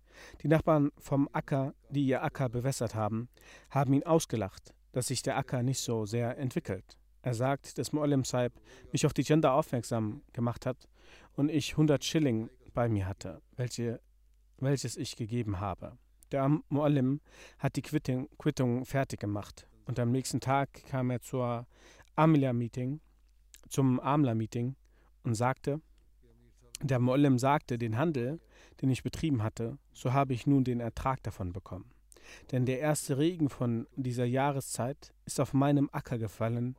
Die Nachbarn vom Acker, die ihr Acker bewässert haben, haben ihn ausgelacht, dass sich der Acker nicht so sehr entwickelt. Er sagt, dass Muallim Saib mich auf die Gender aufmerksam gemacht hat und ich 100 Schilling bei mir hatte, welche, welches ich gegeben habe. Der Muallim hat die Quittung, Quittung fertig gemacht und am nächsten Tag kam er zur Amla-Meeting, zum Amla-Meeting und sagte, der Muallim sagte, den Handel, den ich betrieben hatte, so habe ich nun den Ertrag davon bekommen. Denn der erste Regen von dieser Jahreszeit ist auf meinem Acker gefallen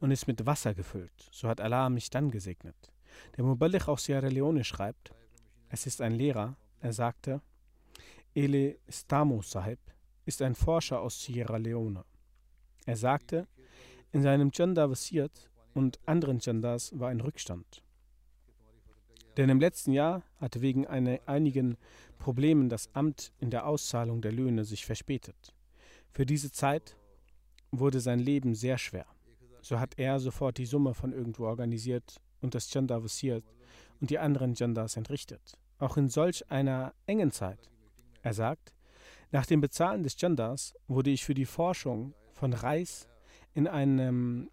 und ist mit Wasser gefüllt. So hat Allah mich dann gesegnet. Der Muballich aus Sierra Leone schreibt, es ist ein Lehrer, er sagte, Ele Stamo Sahib ist ein Forscher aus Sierra Leone. Er sagte, in seinem Gender Wasiert und anderen Genders war ein Rückstand. Denn im letzten Jahr hatte wegen einigen Problemen das Amt in der Auszahlung der Löhne sich verspätet. Für diese Zeit wurde sein Leben sehr schwer. So hat er sofort die Summe von irgendwo organisiert und das Gender visiert und die anderen Genders entrichtet. Auch in solch einer engen Zeit. Er sagt, nach dem Bezahlen des Genders wurde ich für die Forschung von Reis in, einem,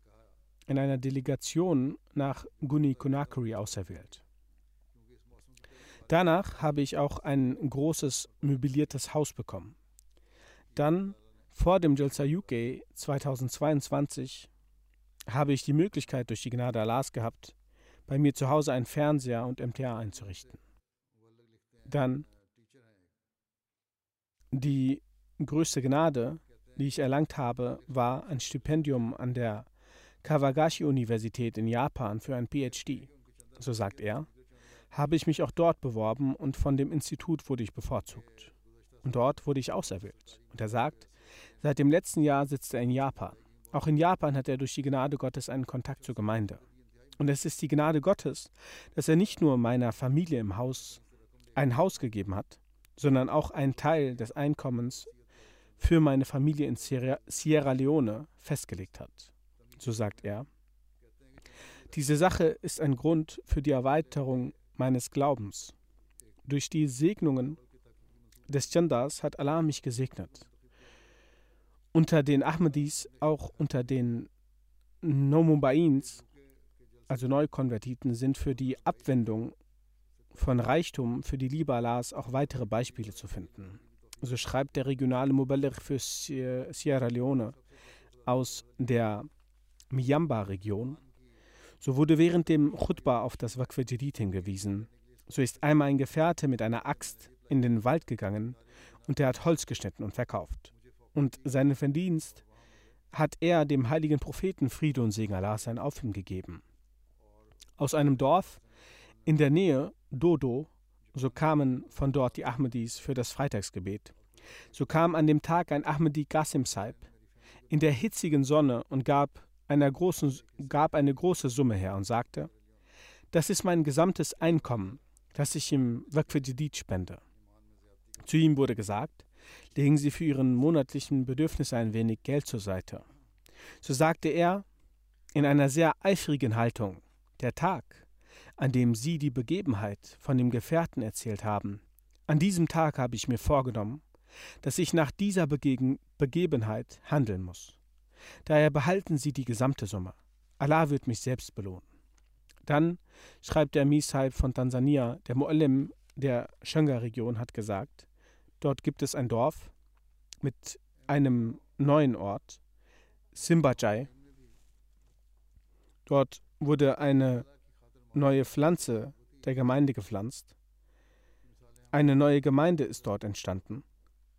in einer Delegation nach Guni Conakry auserwählt. Danach habe ich auch ein großes möbliertes Haus bekommen. Dann, vor dem Jalsa UK 2022, habe ich die Möglichkeit durch die Gnade Allahs gehabt, bei mir zu Hause einen Fernseher und MTA einzurichten. Dann die größte Gnade, die ich erlangt habe, war ein Stipendium an der Kawagashi-Universität in Japan für ein PhD. So sagt er habe ich mich auch dort beworben und von dem Institut wurde ich bevorzugt. Und dort wurde ich auserwählt. Und er sagt, seit dem letzten Jahr sitzt er in Japan. Auch in Japan hat er durch die Gnade Gottes einen Kontakt zur Gemeinde. Und es ist die Gnade Gottes, dass er nicht nur meiner Familie im Haus ein Haus gegeben hat, sondern auch einen Teil des Einkommens für meine Familie in Sierra Leone festgelegt hat. So sagt er. Diese Sache ist ein Grund für die Erweiterung meines Glaubens. Durch die Segnungen des Chandas hat Allah mich gesegnet. Unter den Ahmadis, auch unter den Nomubains, also Neukonvertiten, sind für die Abwendung von Reichtum für die Liebe Allahs auch weitere Beispiele zu finden. So schreibt der regionale Muballigh für Sierra Leone aus der Miamba-Region, so wurde während dem Chutba auf das Waqf Jadid hingewiesen. So ist einmal ein Gefährte mit einer Axt in den Wald gegangen und er hat Holz geschnitten und verkauft. Und seinen Verdienst hat er dem heiligen Propheten Friede und Segen Allah sein auf ihm gegeben. Aus einem Dorf in der Nähe, Dodo, so kamen von dort die Ahmadis für das Freitagsgebet. So kam an dem Tag ein Ahmadi Qasim Saib in der hitzigen Sonne und gab einer großen, gab eine große Summe her und sagte, das ist mein gesamtes Einkommen, das ich im Waqf spende. Zu ihm wurde gesagt, legen Sie für Ihren monatlichen Bedürfnisse ein wenig Geld zur Seite. So sagte er in einer sehr eifrigen Haltung, der Tag, an dem Sie die Begebenheit von dem Gefährten erzählt haben, an diesem Tag habe ich mir vorgenommen, dass ich nach dieser Begegen Begebenheit handeln muss. Daher behalten Sie die gesamte Summe. Allah wird mich selbst belohnen. Dann schreibt der Misaib von Tansania, der Muallim der Shanga-Region hat gesagt, dort gibt es ein Dorf mit einem neuen Ort, Simbajai. Dort wurde eine neue Pflanze der Gemeinde gepflanzt. Eine neue Gemeinde ist dort entstanden.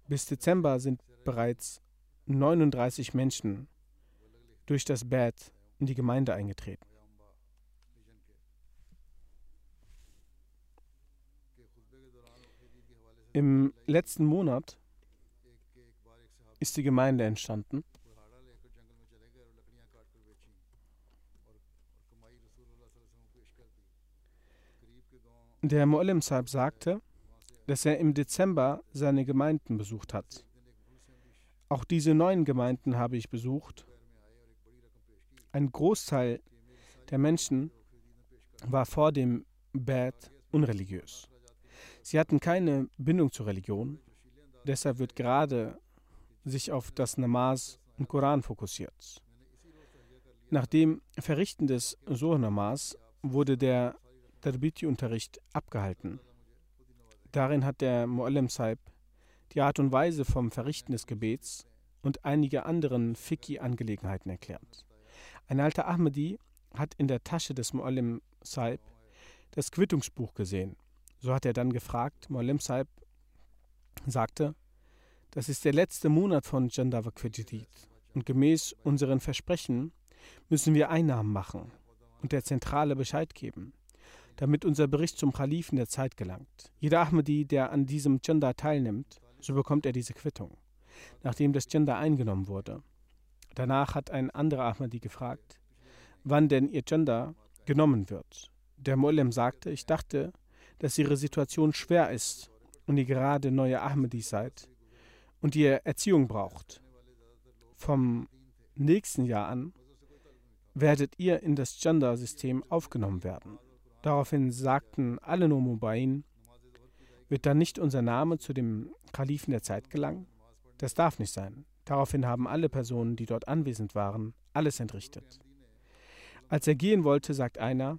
Bis Dezember sind bereits 39 Menschen durch das Bad in die Gemeinde eingetreten. Im letzten Monat ist die Gemeinde entstanden. Der Mu'allim Saib sagte, dass er im Dezember seine Gemeinden besucht hat. Auch diese neuen Gemeinden habe ich besucht. Ein Großteil der Menschen war vor dem Bad unreligiös. Sie hatten keine Bindung zur Religion. Deshalb wird gerade sich auf das Namaz und Koran fokussiert. Nach dem Verrichten des Sohr-Namaz wurde der Tarbiti-Unterricht abgehalten. Darin hat der Mu'allim Saib die Art und Weise vom Verrichten des Gebets und einige anderen Fiqh-Angelegenheiten erklärt. Ein alter Ahmadi hat in der Tasche des Mu'allim Saib das Quittungsbuch gesehen. So hat er dann gefragt, Mu'allim Saib sagte, das ist der letzte Monat von Jandavak Jadid und gemäß unseren Versprechen müssen wir Einnahmen machen und der Zentrale Bescheid geben, damit unser Bericht zum Kalifen der Zeit gelangt. Jeder Ahmadi, der an diesem Janda teilnimmt, so bekommt er diese Quittung, nachdem das Janda eingenommen wurde. Danach hat ein anderer Ahmadi gefragt, wann denn ihr Janda genommen wird. Der Mullem sagte, ich dachte, dass ihre Situation schwer ist und ihr gerade neue Ahmadis seid und ihr Erziehung braucht. Vom nächsten Jahr an werdet ihr in das Gender-System aufgenommen werden. Daraufhin sagten alle Nomubain, wird dann nicht unser Name zu dem Kalifen der Zeit gelangen? Das darf nicht sein. Daraufhin haben alle Personen, die dort anwesend waren, alles entrichtet. Als er gehen wollte, sagt einer,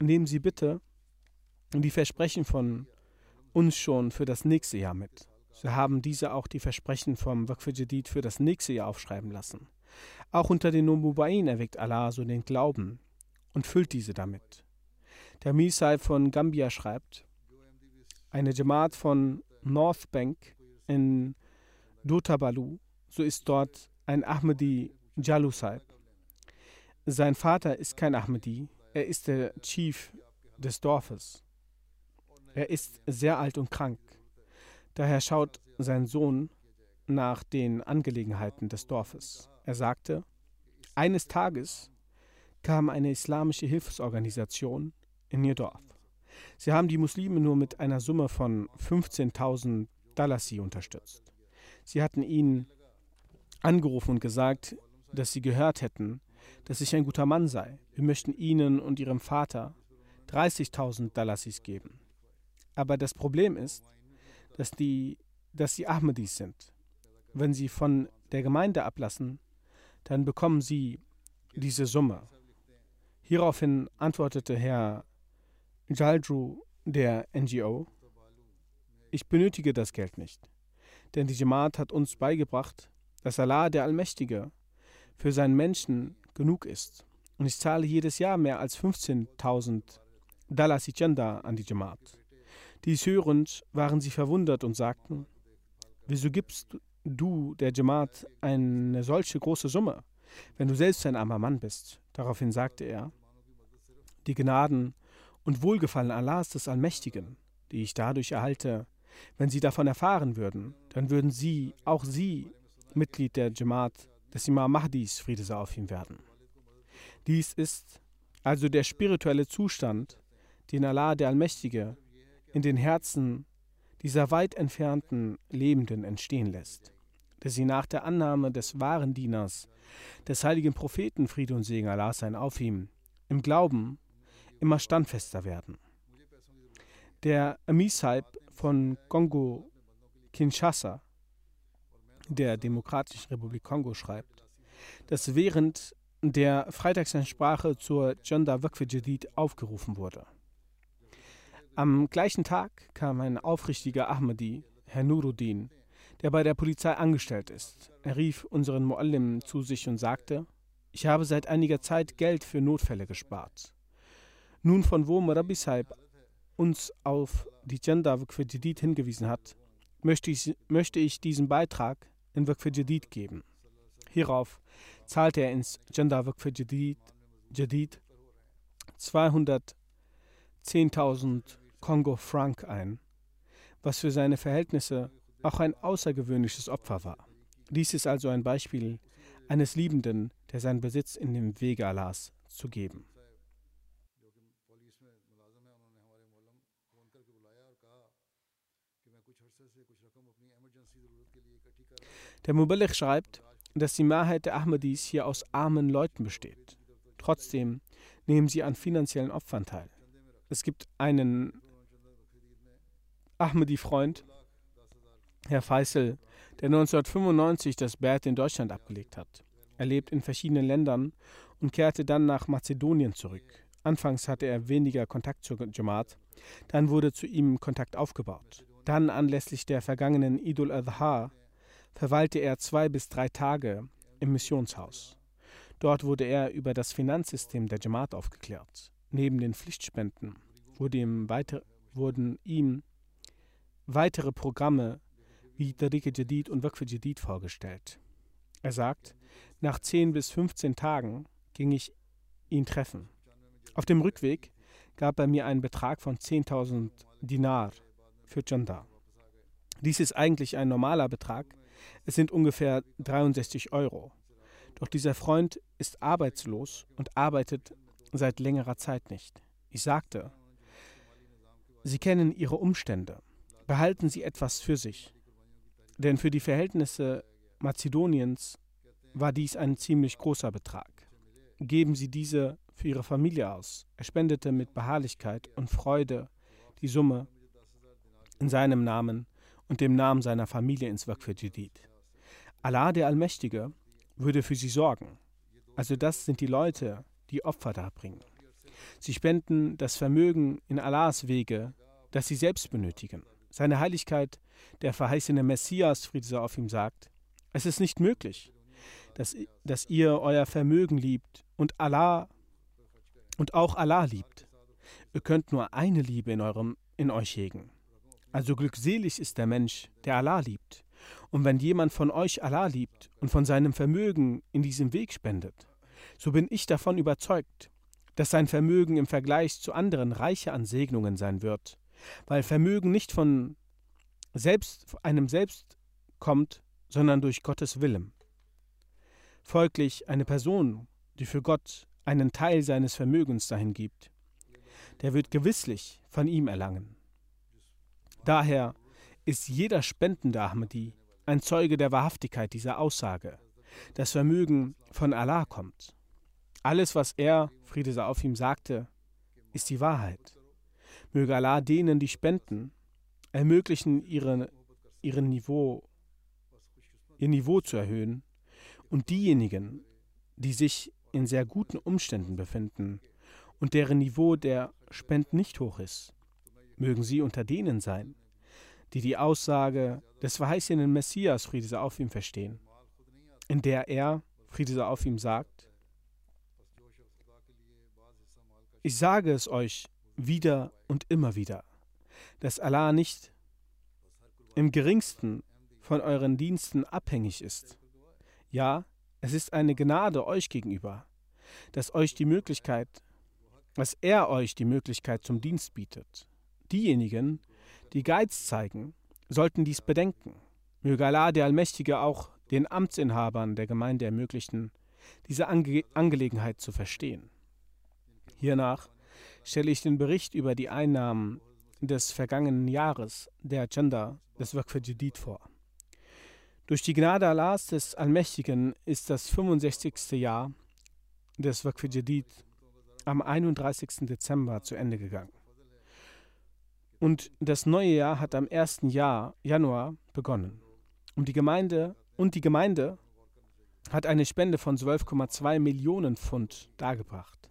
nehmen Sie bitte die Versprechen von uns schon für das nächste Jahr mit. So haben diese auch die Versprechen vom Waqf Jadid für das nächste Jahr aufschreiben lassen. Auch unter den Nomubain erweckt Allah so den Glauben und füllt diese damit. Der Misai von Gambia schreibt, eine Jamaat von North Bank in Dotabalu, so ist dort ein Ahmadi Jalusaib. Sein Vater ist kein Ahmadi, er ist der Chief des Dorfes. Er ist sehr alt und krank. Daher schaut sein Sohn nach den Angelegenheiten des Dorfes. Er sagte, eines Tages kam eine islamische Hilfsorganisation in ihr Dorf. Sie haben die Muslime nur mit einer Summe von 15.000 Dalasi unterstützt. Sie hatten ihn angerufen und gesagt, dass sie gehört hätten, dass ich ein guter Mann sei. Wir möchten ihnen und ihrem Vater 30.000 Dalasis geben. Aber das Problem ist, dass, die, dass sie Ahmadis sind. Wenn sie von der Gemeinde ablassen, dann bekommen sie diese Summe. Hieraufhin antwortete Herr Jaldru der NGO, ich benötige das Geld nicht, denn die Jamaat hat uns beigebracht, dass Allah der Allmächtige für seinen Menschen genug ist. Und ich zahle jedes Jahr mehr als 15.000 Dollar Sichanda an die Jamaat. Dies hörend waren sie verwundert und sagten, wieso gibst du der Jamaat eine solche große Summe, wenn du selbst ein armer Mann bist? Daraufhin sagte er, die Gnaden und Wohlgefallen Allahs des Allmächtigen, die ich dadurch erhalte, wenn sie davon erfahren würden, dann würden sie, auch sie, Mitglied der Jamaat des Imam Mahdis, Friede sei auf ihm werden. Dies ist also der spirituelle Zustand, den Allah der Allmächtige in den Herzen dieser weit entfernten Lebenden entstehen lässt, der sie nach der Annahme des wahren Dieners, des heiligen Propheten Friede und Segen Allah sein auf ihm, im Glauben immer standfester werden. Der Amisaib von Kongo Kinshasa, der Demokratischen Republik Kongo, schreibt, dass während der Freitagsansprache zur Janda Waqf Jadid aufgerufen wurde. Am gleichen Tag kam ein aufrichtiger Ahmadi, Herr Nuruddin, der bei der Polizei angestellt ist. Er rief unseren Muallim zu sich und sagte, ich habe seit einiger Zeit Geld für Notfälle gespart. Nun, von wo Marabi Saib uns auf die Gender für Jadid hingewiesen hat, möchte ich, möchte ich diesen Beitrag in Waqf Jadid geben. Hierauf zahlte er ins Janda Waqf Jadid, Jadid 210.000 Kongo Franc ein, was für seine Verhältnisse auch ein außergewöhnliches Opfer war. Dies ist also ein Beispiel eines Liebenden, der seinen Besitz in dem Wege Allahs zu geben. Der Muballigh schreibt, dass die Mehrheit der Ahmadis hier aus armen Leuten besteht. Trotzdem nehmen sie an finanziellen Opfern teil. Es gibt einen Ahmadi-Freund, Herr Faisal, der 1995 das Bert in Deutschland abgelegt hat. Er lebt in verschiedenen Ländern und kehrte dann nach Mazedonien zurück. Anfangs hatte er weniger Kontakt zur Jamaat, dann wurde zu ihm Kontakt aufgebaut. Dann anlässlich der vergangenen Idul Adha verweilte er zwei bis drei Tage im Missionshaus. Dort wurde er über das Finanzsystem der Jamaat aufgeklärt. Neben den Pflichtspenden wurde ihm weiter, wurden ihm weitere Programme wie Tariq Jadid und Waqf Jadid vorgestellt. Er sagt, nach 10 bis 15 Tagen ging ich ihn treffen. Auf dem Rückweg gab er mir einen Betrag von 10.000 Dinar für Janda. Dies ist eigentlich ein normaler Betrag, es sind ungefähr 63 Euro. Doch dieser Freund ist arbeitslos und arbeitet seit längerer Zeit nicht. Ich sagte, Sie kennen Ihre Umstände. Behalten Sie etwas für sich. Denn für die Verhältnisse Mazedoniens war dies ein ziemlich großer Betrag. Geben Sie diese für Ihre Familie aus. Er spendete mit Beharrlichkeit und Freude die Summe in seinem Namen und dem Namen seiner Familie ins Waqf Jadid. Allah der Allmächtige würde für sie sorgen. Also das sind die Leute, die Opfer darbringen. Sie spenden das Vermögen in Allahs Wege, das sie selbst benötigen. Seine Heiligkeit, der verheißene Messias, Friede sei auf ihm, sagt, es ist nicht möglich, dass, dass ihr euer Vermögen liebt und Allah und auch Allah liebt. Ihr könnt nur eine Liebe in, eurem, in euch hegen. Also glückselig ist der Mensch, der Allah liebt. Und wenn jemand von euch Allah liebt und von seinem Vermögen in diesem Weg spendet, so bin ich davon überzeugt, dass sein Vermögen im Vergleich zu anderen reicher an Segnungen sein wird weil Vermögen nicht von selbst, einem selbst kommt, sondern durch Gottes Willen. Folglich eine Person, die für Gott einen Teil seines Vermögens dahin gibt, der wird gewisslich von ihm erlangen. Daher ist jeder spendende Ahmadi ein Zeuge der Wahrhaftigkeit dieser Aussage. Das Vermögen von Allah kommt. Alles, was er, Friede sei auf ihm, sagte, ist die Wahrheit. Möge Allah denen, die spenden, ermöglichen, ihre, ihren Niveau, ihr Niveau zu erhöhen und diejenigen, die sich in sehr guten Umständen befinden und deren Niveau der Spenden nicht hoch ist, mögen sie unter denen sein, die die Aussage des verheißenen Messias, Friede sei auf ihm, verstehen, in der er, Friede sei auf ihm, sagt, ich sage es euch wieder und immer wieder, dass Allah nicht im geringsten von euren Diensten abhängig ist. Ja, es ist eine Gnade euch gegenüber, dass euch die Möglichkeit, dass er euch die Möglichkeit zum Dienst bietet. Diejenigen, die Geiz zeigen, sollten dies bedenken. Möge Allah der Allmächtige auch den Amtsinhabern der Gemeinde ermöglichen, diese Ange Angelegenheit zu verstehen. Hiernach stelle ich den Bericht über die Einnahmen des vergangenen Jahres der Chanda des Waqf Jadid vor. Durch die Gnade Allahs des Allmächtigen ist das 65. Jahr des Waqf Jadid am 31. Dezember zu Ende gegangen. Und das neue Jahr hat am 1. Jahr, Januar begonnen. Um die Gemeinde und die Gemeinde hat eine Spende von 12,2 Millionen Pfund dargebracht.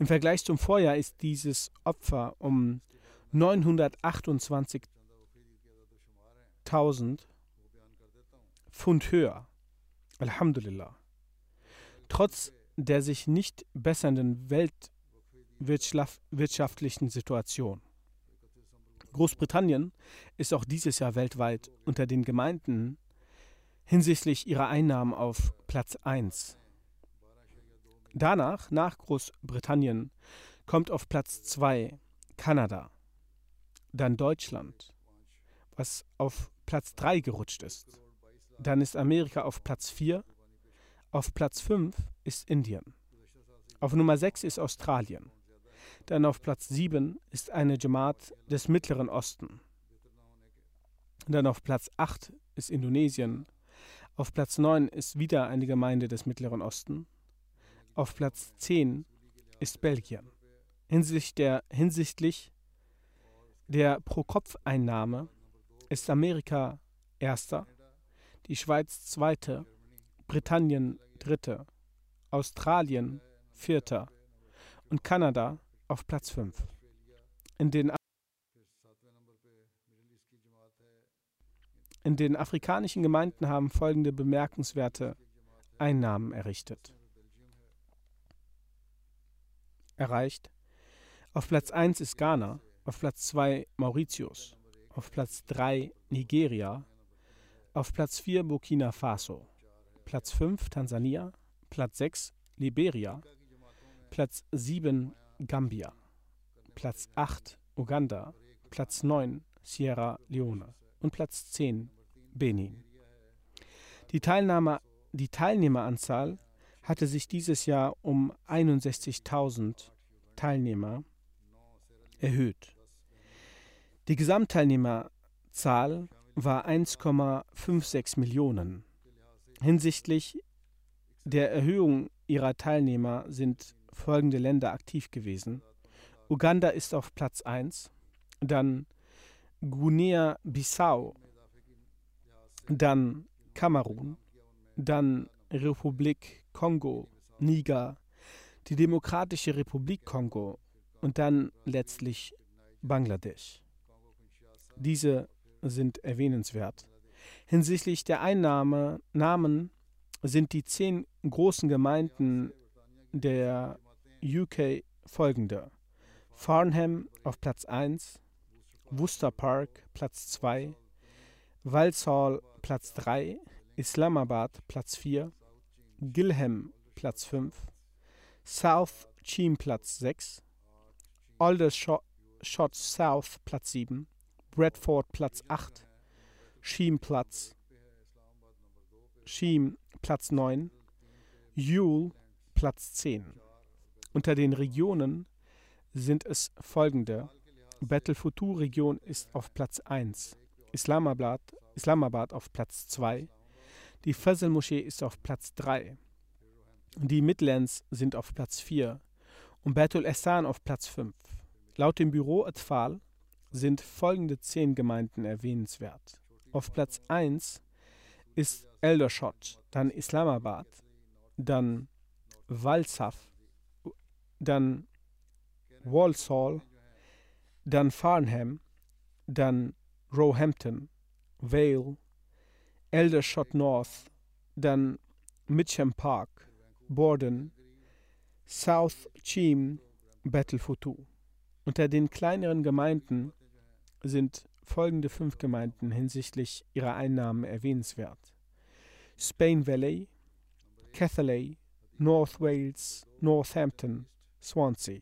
Im Vergleich zum Vorjahr ist dieses Opfer um 928.000 Pfund höher. Alhamdulillah. Trotz der sich nicht bessernden weltwirtschaftlichen Situation. Großbritannien ist auch dieses Jahr weltweit unter den Gemeinden hinsichtlich ihrer Einnahmen auf Platz 1. Danach, nach Großbritannien, kommt auf Platz 2 Kanada, dann Deutschland, was auf Platz 3 gerutscht ist. Dann ist Amerika auf Platz 4, auf Platz 5 ist Indien. Auf Nummer 6 ist Australien. Dann auf Platz 7 ist eine Jamaat des Mittleren Osten. Dann auf Platz 8 ist Indonesien. Auf Platz 9 ist wieder eine Gemeinde des Mittleren Osten. Auf Platz 10 ist Belgien. Hinsichtlich der, hinsichtlich der Pro-Kopf-Einnahme ist Amerika erster, die Schweiz zweite, Britannien dritte, Australien vierter und Kanada auf Platz 5. In den, in den afrikanischen Gemeinden haben folgende bemerkenswerte Einnahmen errichtet. Erreicht. Auf Platz 1 ist Ghana, auf Platz 2 Mauritius, auf Platz 3 Nigeria, auf Platz 4 Burkina Faso, Platz 5 Tansania, Platz 6 Liberia, Platz 7 Gambia, Platz 8 Uganda, Platz 9 Sierra Leone und Platz 10 Benin. Die, Teilnahme, die Teilnehmeranzahl hatte sich dieses Jahr um 61.000 Teilnehmer erhöht. Die Gesamtteilnehmerzahl war 1,56 Millionen. Hinsichtlich der Erhöhung ihrer Teilnehmer sind folgende Länder aktiv gewesen. Uganda ist auf Platz 1, dann Guinea-Bissau, dann Kamerun, dann Republik Kongo, Niger, die Demokratische Republik Kongo und dann letztlich Bangladesch. Diese sind erwähnenswert. Hinsichtlich der Einnahme, Namen sind die zehn großen Gemeinden der UK folgende: Farnham auf Platz 1, Worcester Park Platz 2, Walsall Platz 3, Islamabad Platz 4, Gilham Platz 5, South Cheam Platz 6, Aldershot South Platz 7, Bradford Platz 8, Sheem Platz, Sheem Platz 9, Ewell Platz 10. Unter den Regionen sind es folgende. Battle Futur Region ist auf Platz 1, Islamabad, Islamabad auf Platz 2, die Fazl Moschee ist auf Platz 3, die Midlands sind auf Platz 4 und Betul Ehsan auf Platz 5. Laut dem Büro Atfal sind folgende zehn Gemeinden erwähnenswert. Auf Platz 1 ist Eldershot, dann Islamabad, dann Walsaf, dann Walsall, dann Farnham, dann Roehampton, Vale, Eldershot North, dann Mitcham Park, Borden, South Cheam, Battlefutu. Unter den kleineren Gemeinden sind folgende fünf Gemeinden hinsichtlich ihrer Einnahmen erwähnenswert. Spain Valley, Cathaley, North Wales, Northampton, Swansea.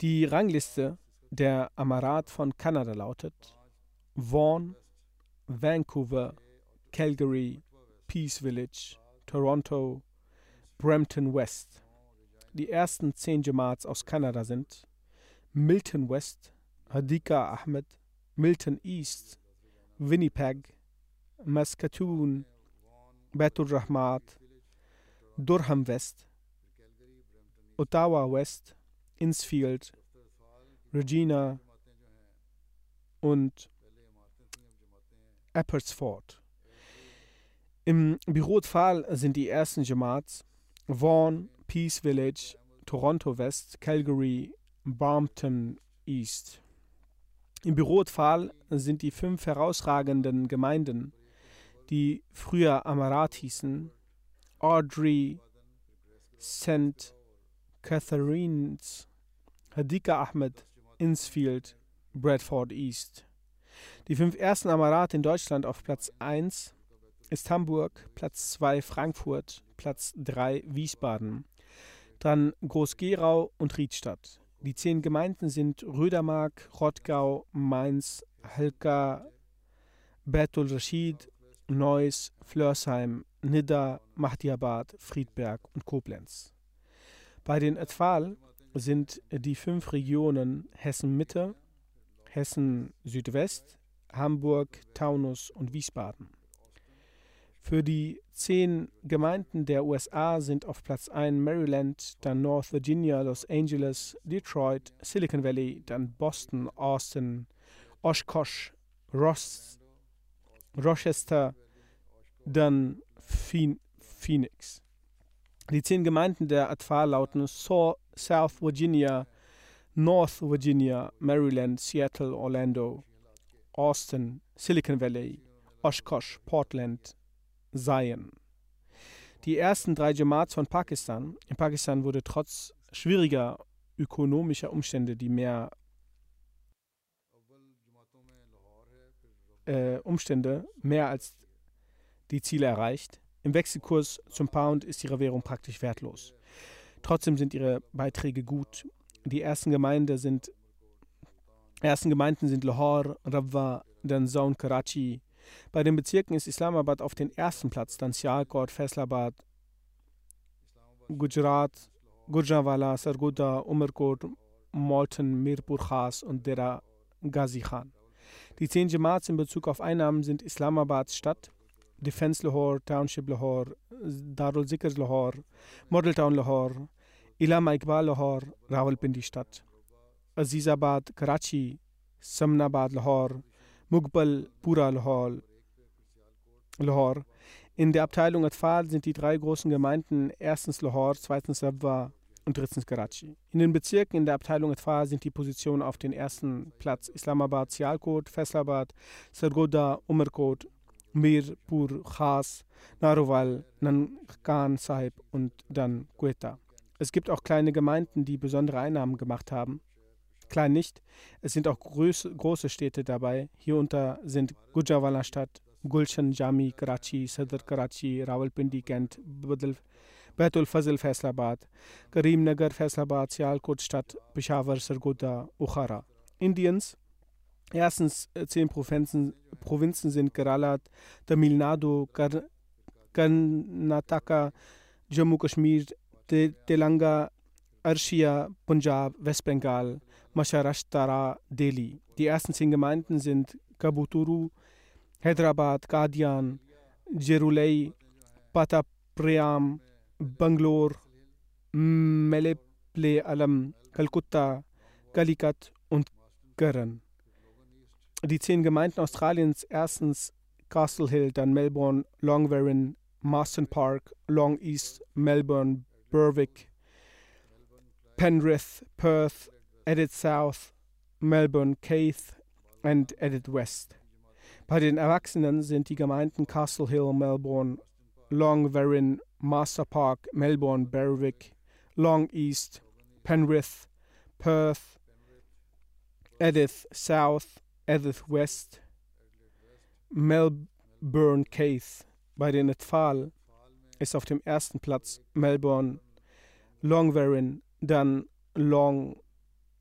Die Rangliste der Amarat von Kanada lautet Vaughan, Vancouver, Calgary, Peace Village, Toronto, Brampton West. Die ersten zehn Jamaats aus Kanada sind Milton West, Hadika Ahmed, Milton East, Winnipeg, Muscatoon, Betul Rahmat, Durham West, Ottawa West, Innsfield, Regina und Eppertsford. Im Pfahl sind die ersten Jamaats Vaughan, Peace Village, Toronto West, Calgary, Brampton East. Im Pfahl sind die fünf herausragenden Gemeinden, die früher Amarat hießen, Audrey, St. Catharines, Hadika Ahmed, Innsfield, Bradford East. Die fünf ersten Amarate in Deutschland auf Platz 1 ist Hamburg, Platz 2 Frankfurt, Platz 3 Wiesbaden, dann Groß-Gerau und Riedstadt. Die zehn Gemeinden sind Rödermark, Rottgau, Mainz, Halka, Bertul Rashid, Neuss, Flörsheim, Nidda, Mahdiabad, Friedberg und Koblenz. Bei den Etfal sind die fünf Regionen Hessen-Mitte, Hessen-Südwest, Hamburg, Taunus und Wiesbaden. Für die zehn Gemeinden der USA sind auf Platz 1 Maryland, dann North Virginia, Los Angeles, Detroit, Silicon Valley, dann Boston, Austin, Oshkosh, Ross, Rochester, dann Phoenix. Die zehn Gemeinden der Atfal lauten South Virginia, North Virginia, Maryland, Seattle, Orlando, Austin, Silicon Valley, Oshkosh, Portland, Zion. Die ersten drei Jamaats von Pakistan. In Pakistan wurde trotz schwieriger ökonomischer Umstände, die mehr äh, Umstände mehr als die Ziele erreicht. Im Wechselkurs zum Pound ist ihre Währung praktisch wertlos. Trotzdem sind ihre Beiträge gut. Die ersten, Gemeinde sind, ersten Gemeinden sind Lahore, Rabwa, dann Karachi. Bei den Bezirken ist Islamabad auf den ersten Platz, dann Sialkot, Faisalabad, Gujarat, Gujranwala, Sargodha, Umerkot, Malton, Mirpur Khas und Dera Ghazi Khan. Die zehn Jamaats in Bezug auf Einnahmen sind Islamabads Stadt, Defense Lahore, Township Lahore, Darul Zikr Lahore, Model Town Lahore, Ilama Iqbal Lahore, Rawalpindi Stadt, Azizabad, Karachi, Samnabad Lahore, Mughbal, Pura Lahore, Lahore. In der Abteilung Atfal sind die drei großen Gemeinden erstens Lahore, zweitens Rabwa und drittens Karachi. In den Bezirken in der Abteilung Atfal sind die Positionen auf den ersten Platz Islamabad, Sialkot, Faisalabad, Sargodha, Umerkot Mirpur Khas, Narowal, Nankan Sahib und dann Quetta. Es gibt auch kleine Gemeinden, die besondere Einnahmen gemacht haben. Klein nicht, es sind auch große, große Städte dabei. Hierunter sind Gujawala Stadt, Gulshan Jami, Karachi, Sadr Karachi, Rawalpindi, Kent, Baitul Fazl Faisalabad, Karimnagar Faisalabad, Sialkot Stadt, Peshawar, Sargodha, Ukhara. Indiens Erstens äh, zehn Provinzen, Provinzen sind Kerala, Tamil Nadu, Kar Karnataka, Jammu Kashmir, Te Telangana, Arshia, Punjab, Westbengal, Maharashtra, Delhi. Die ersten zehn Gemeinden sind Kabuturu, Hyderabad, Kadian, Jerulei, Patapriam, Bangalore, Meleple Alam, Kalkutta, Calicut und Karan die zehn Gemeinden Australiens erstens Castle Hill, dann Melbourne, Longwarren, Marston Park, Long East, Melbourne, Berwick, Penrith, Perth, Edith South, Melbourne, Keith und Edith West. Bei den Erwachsenen sind die Gemeinden Castle Hill, Melbourne, Longwarren, Master Park, Melbourne, Berwick, Long East, Penrith, Perth, Edith South, Edith West, Melbourne Keith. Bei den Etfal ist auf dem ersten Platz Melbourne, Longwarren, dann Long,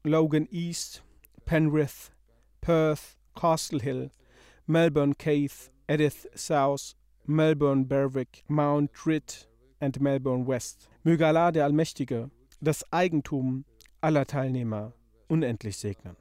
Logan East, Penrith, Perth, Castle Hill, Melbourne Keith, Edith South, Melbourne Berwick, Mount Ritt und Melbourne West. Möge Allah der Allmächtige das Eigentum aller Teilnehmer unendlich segnen.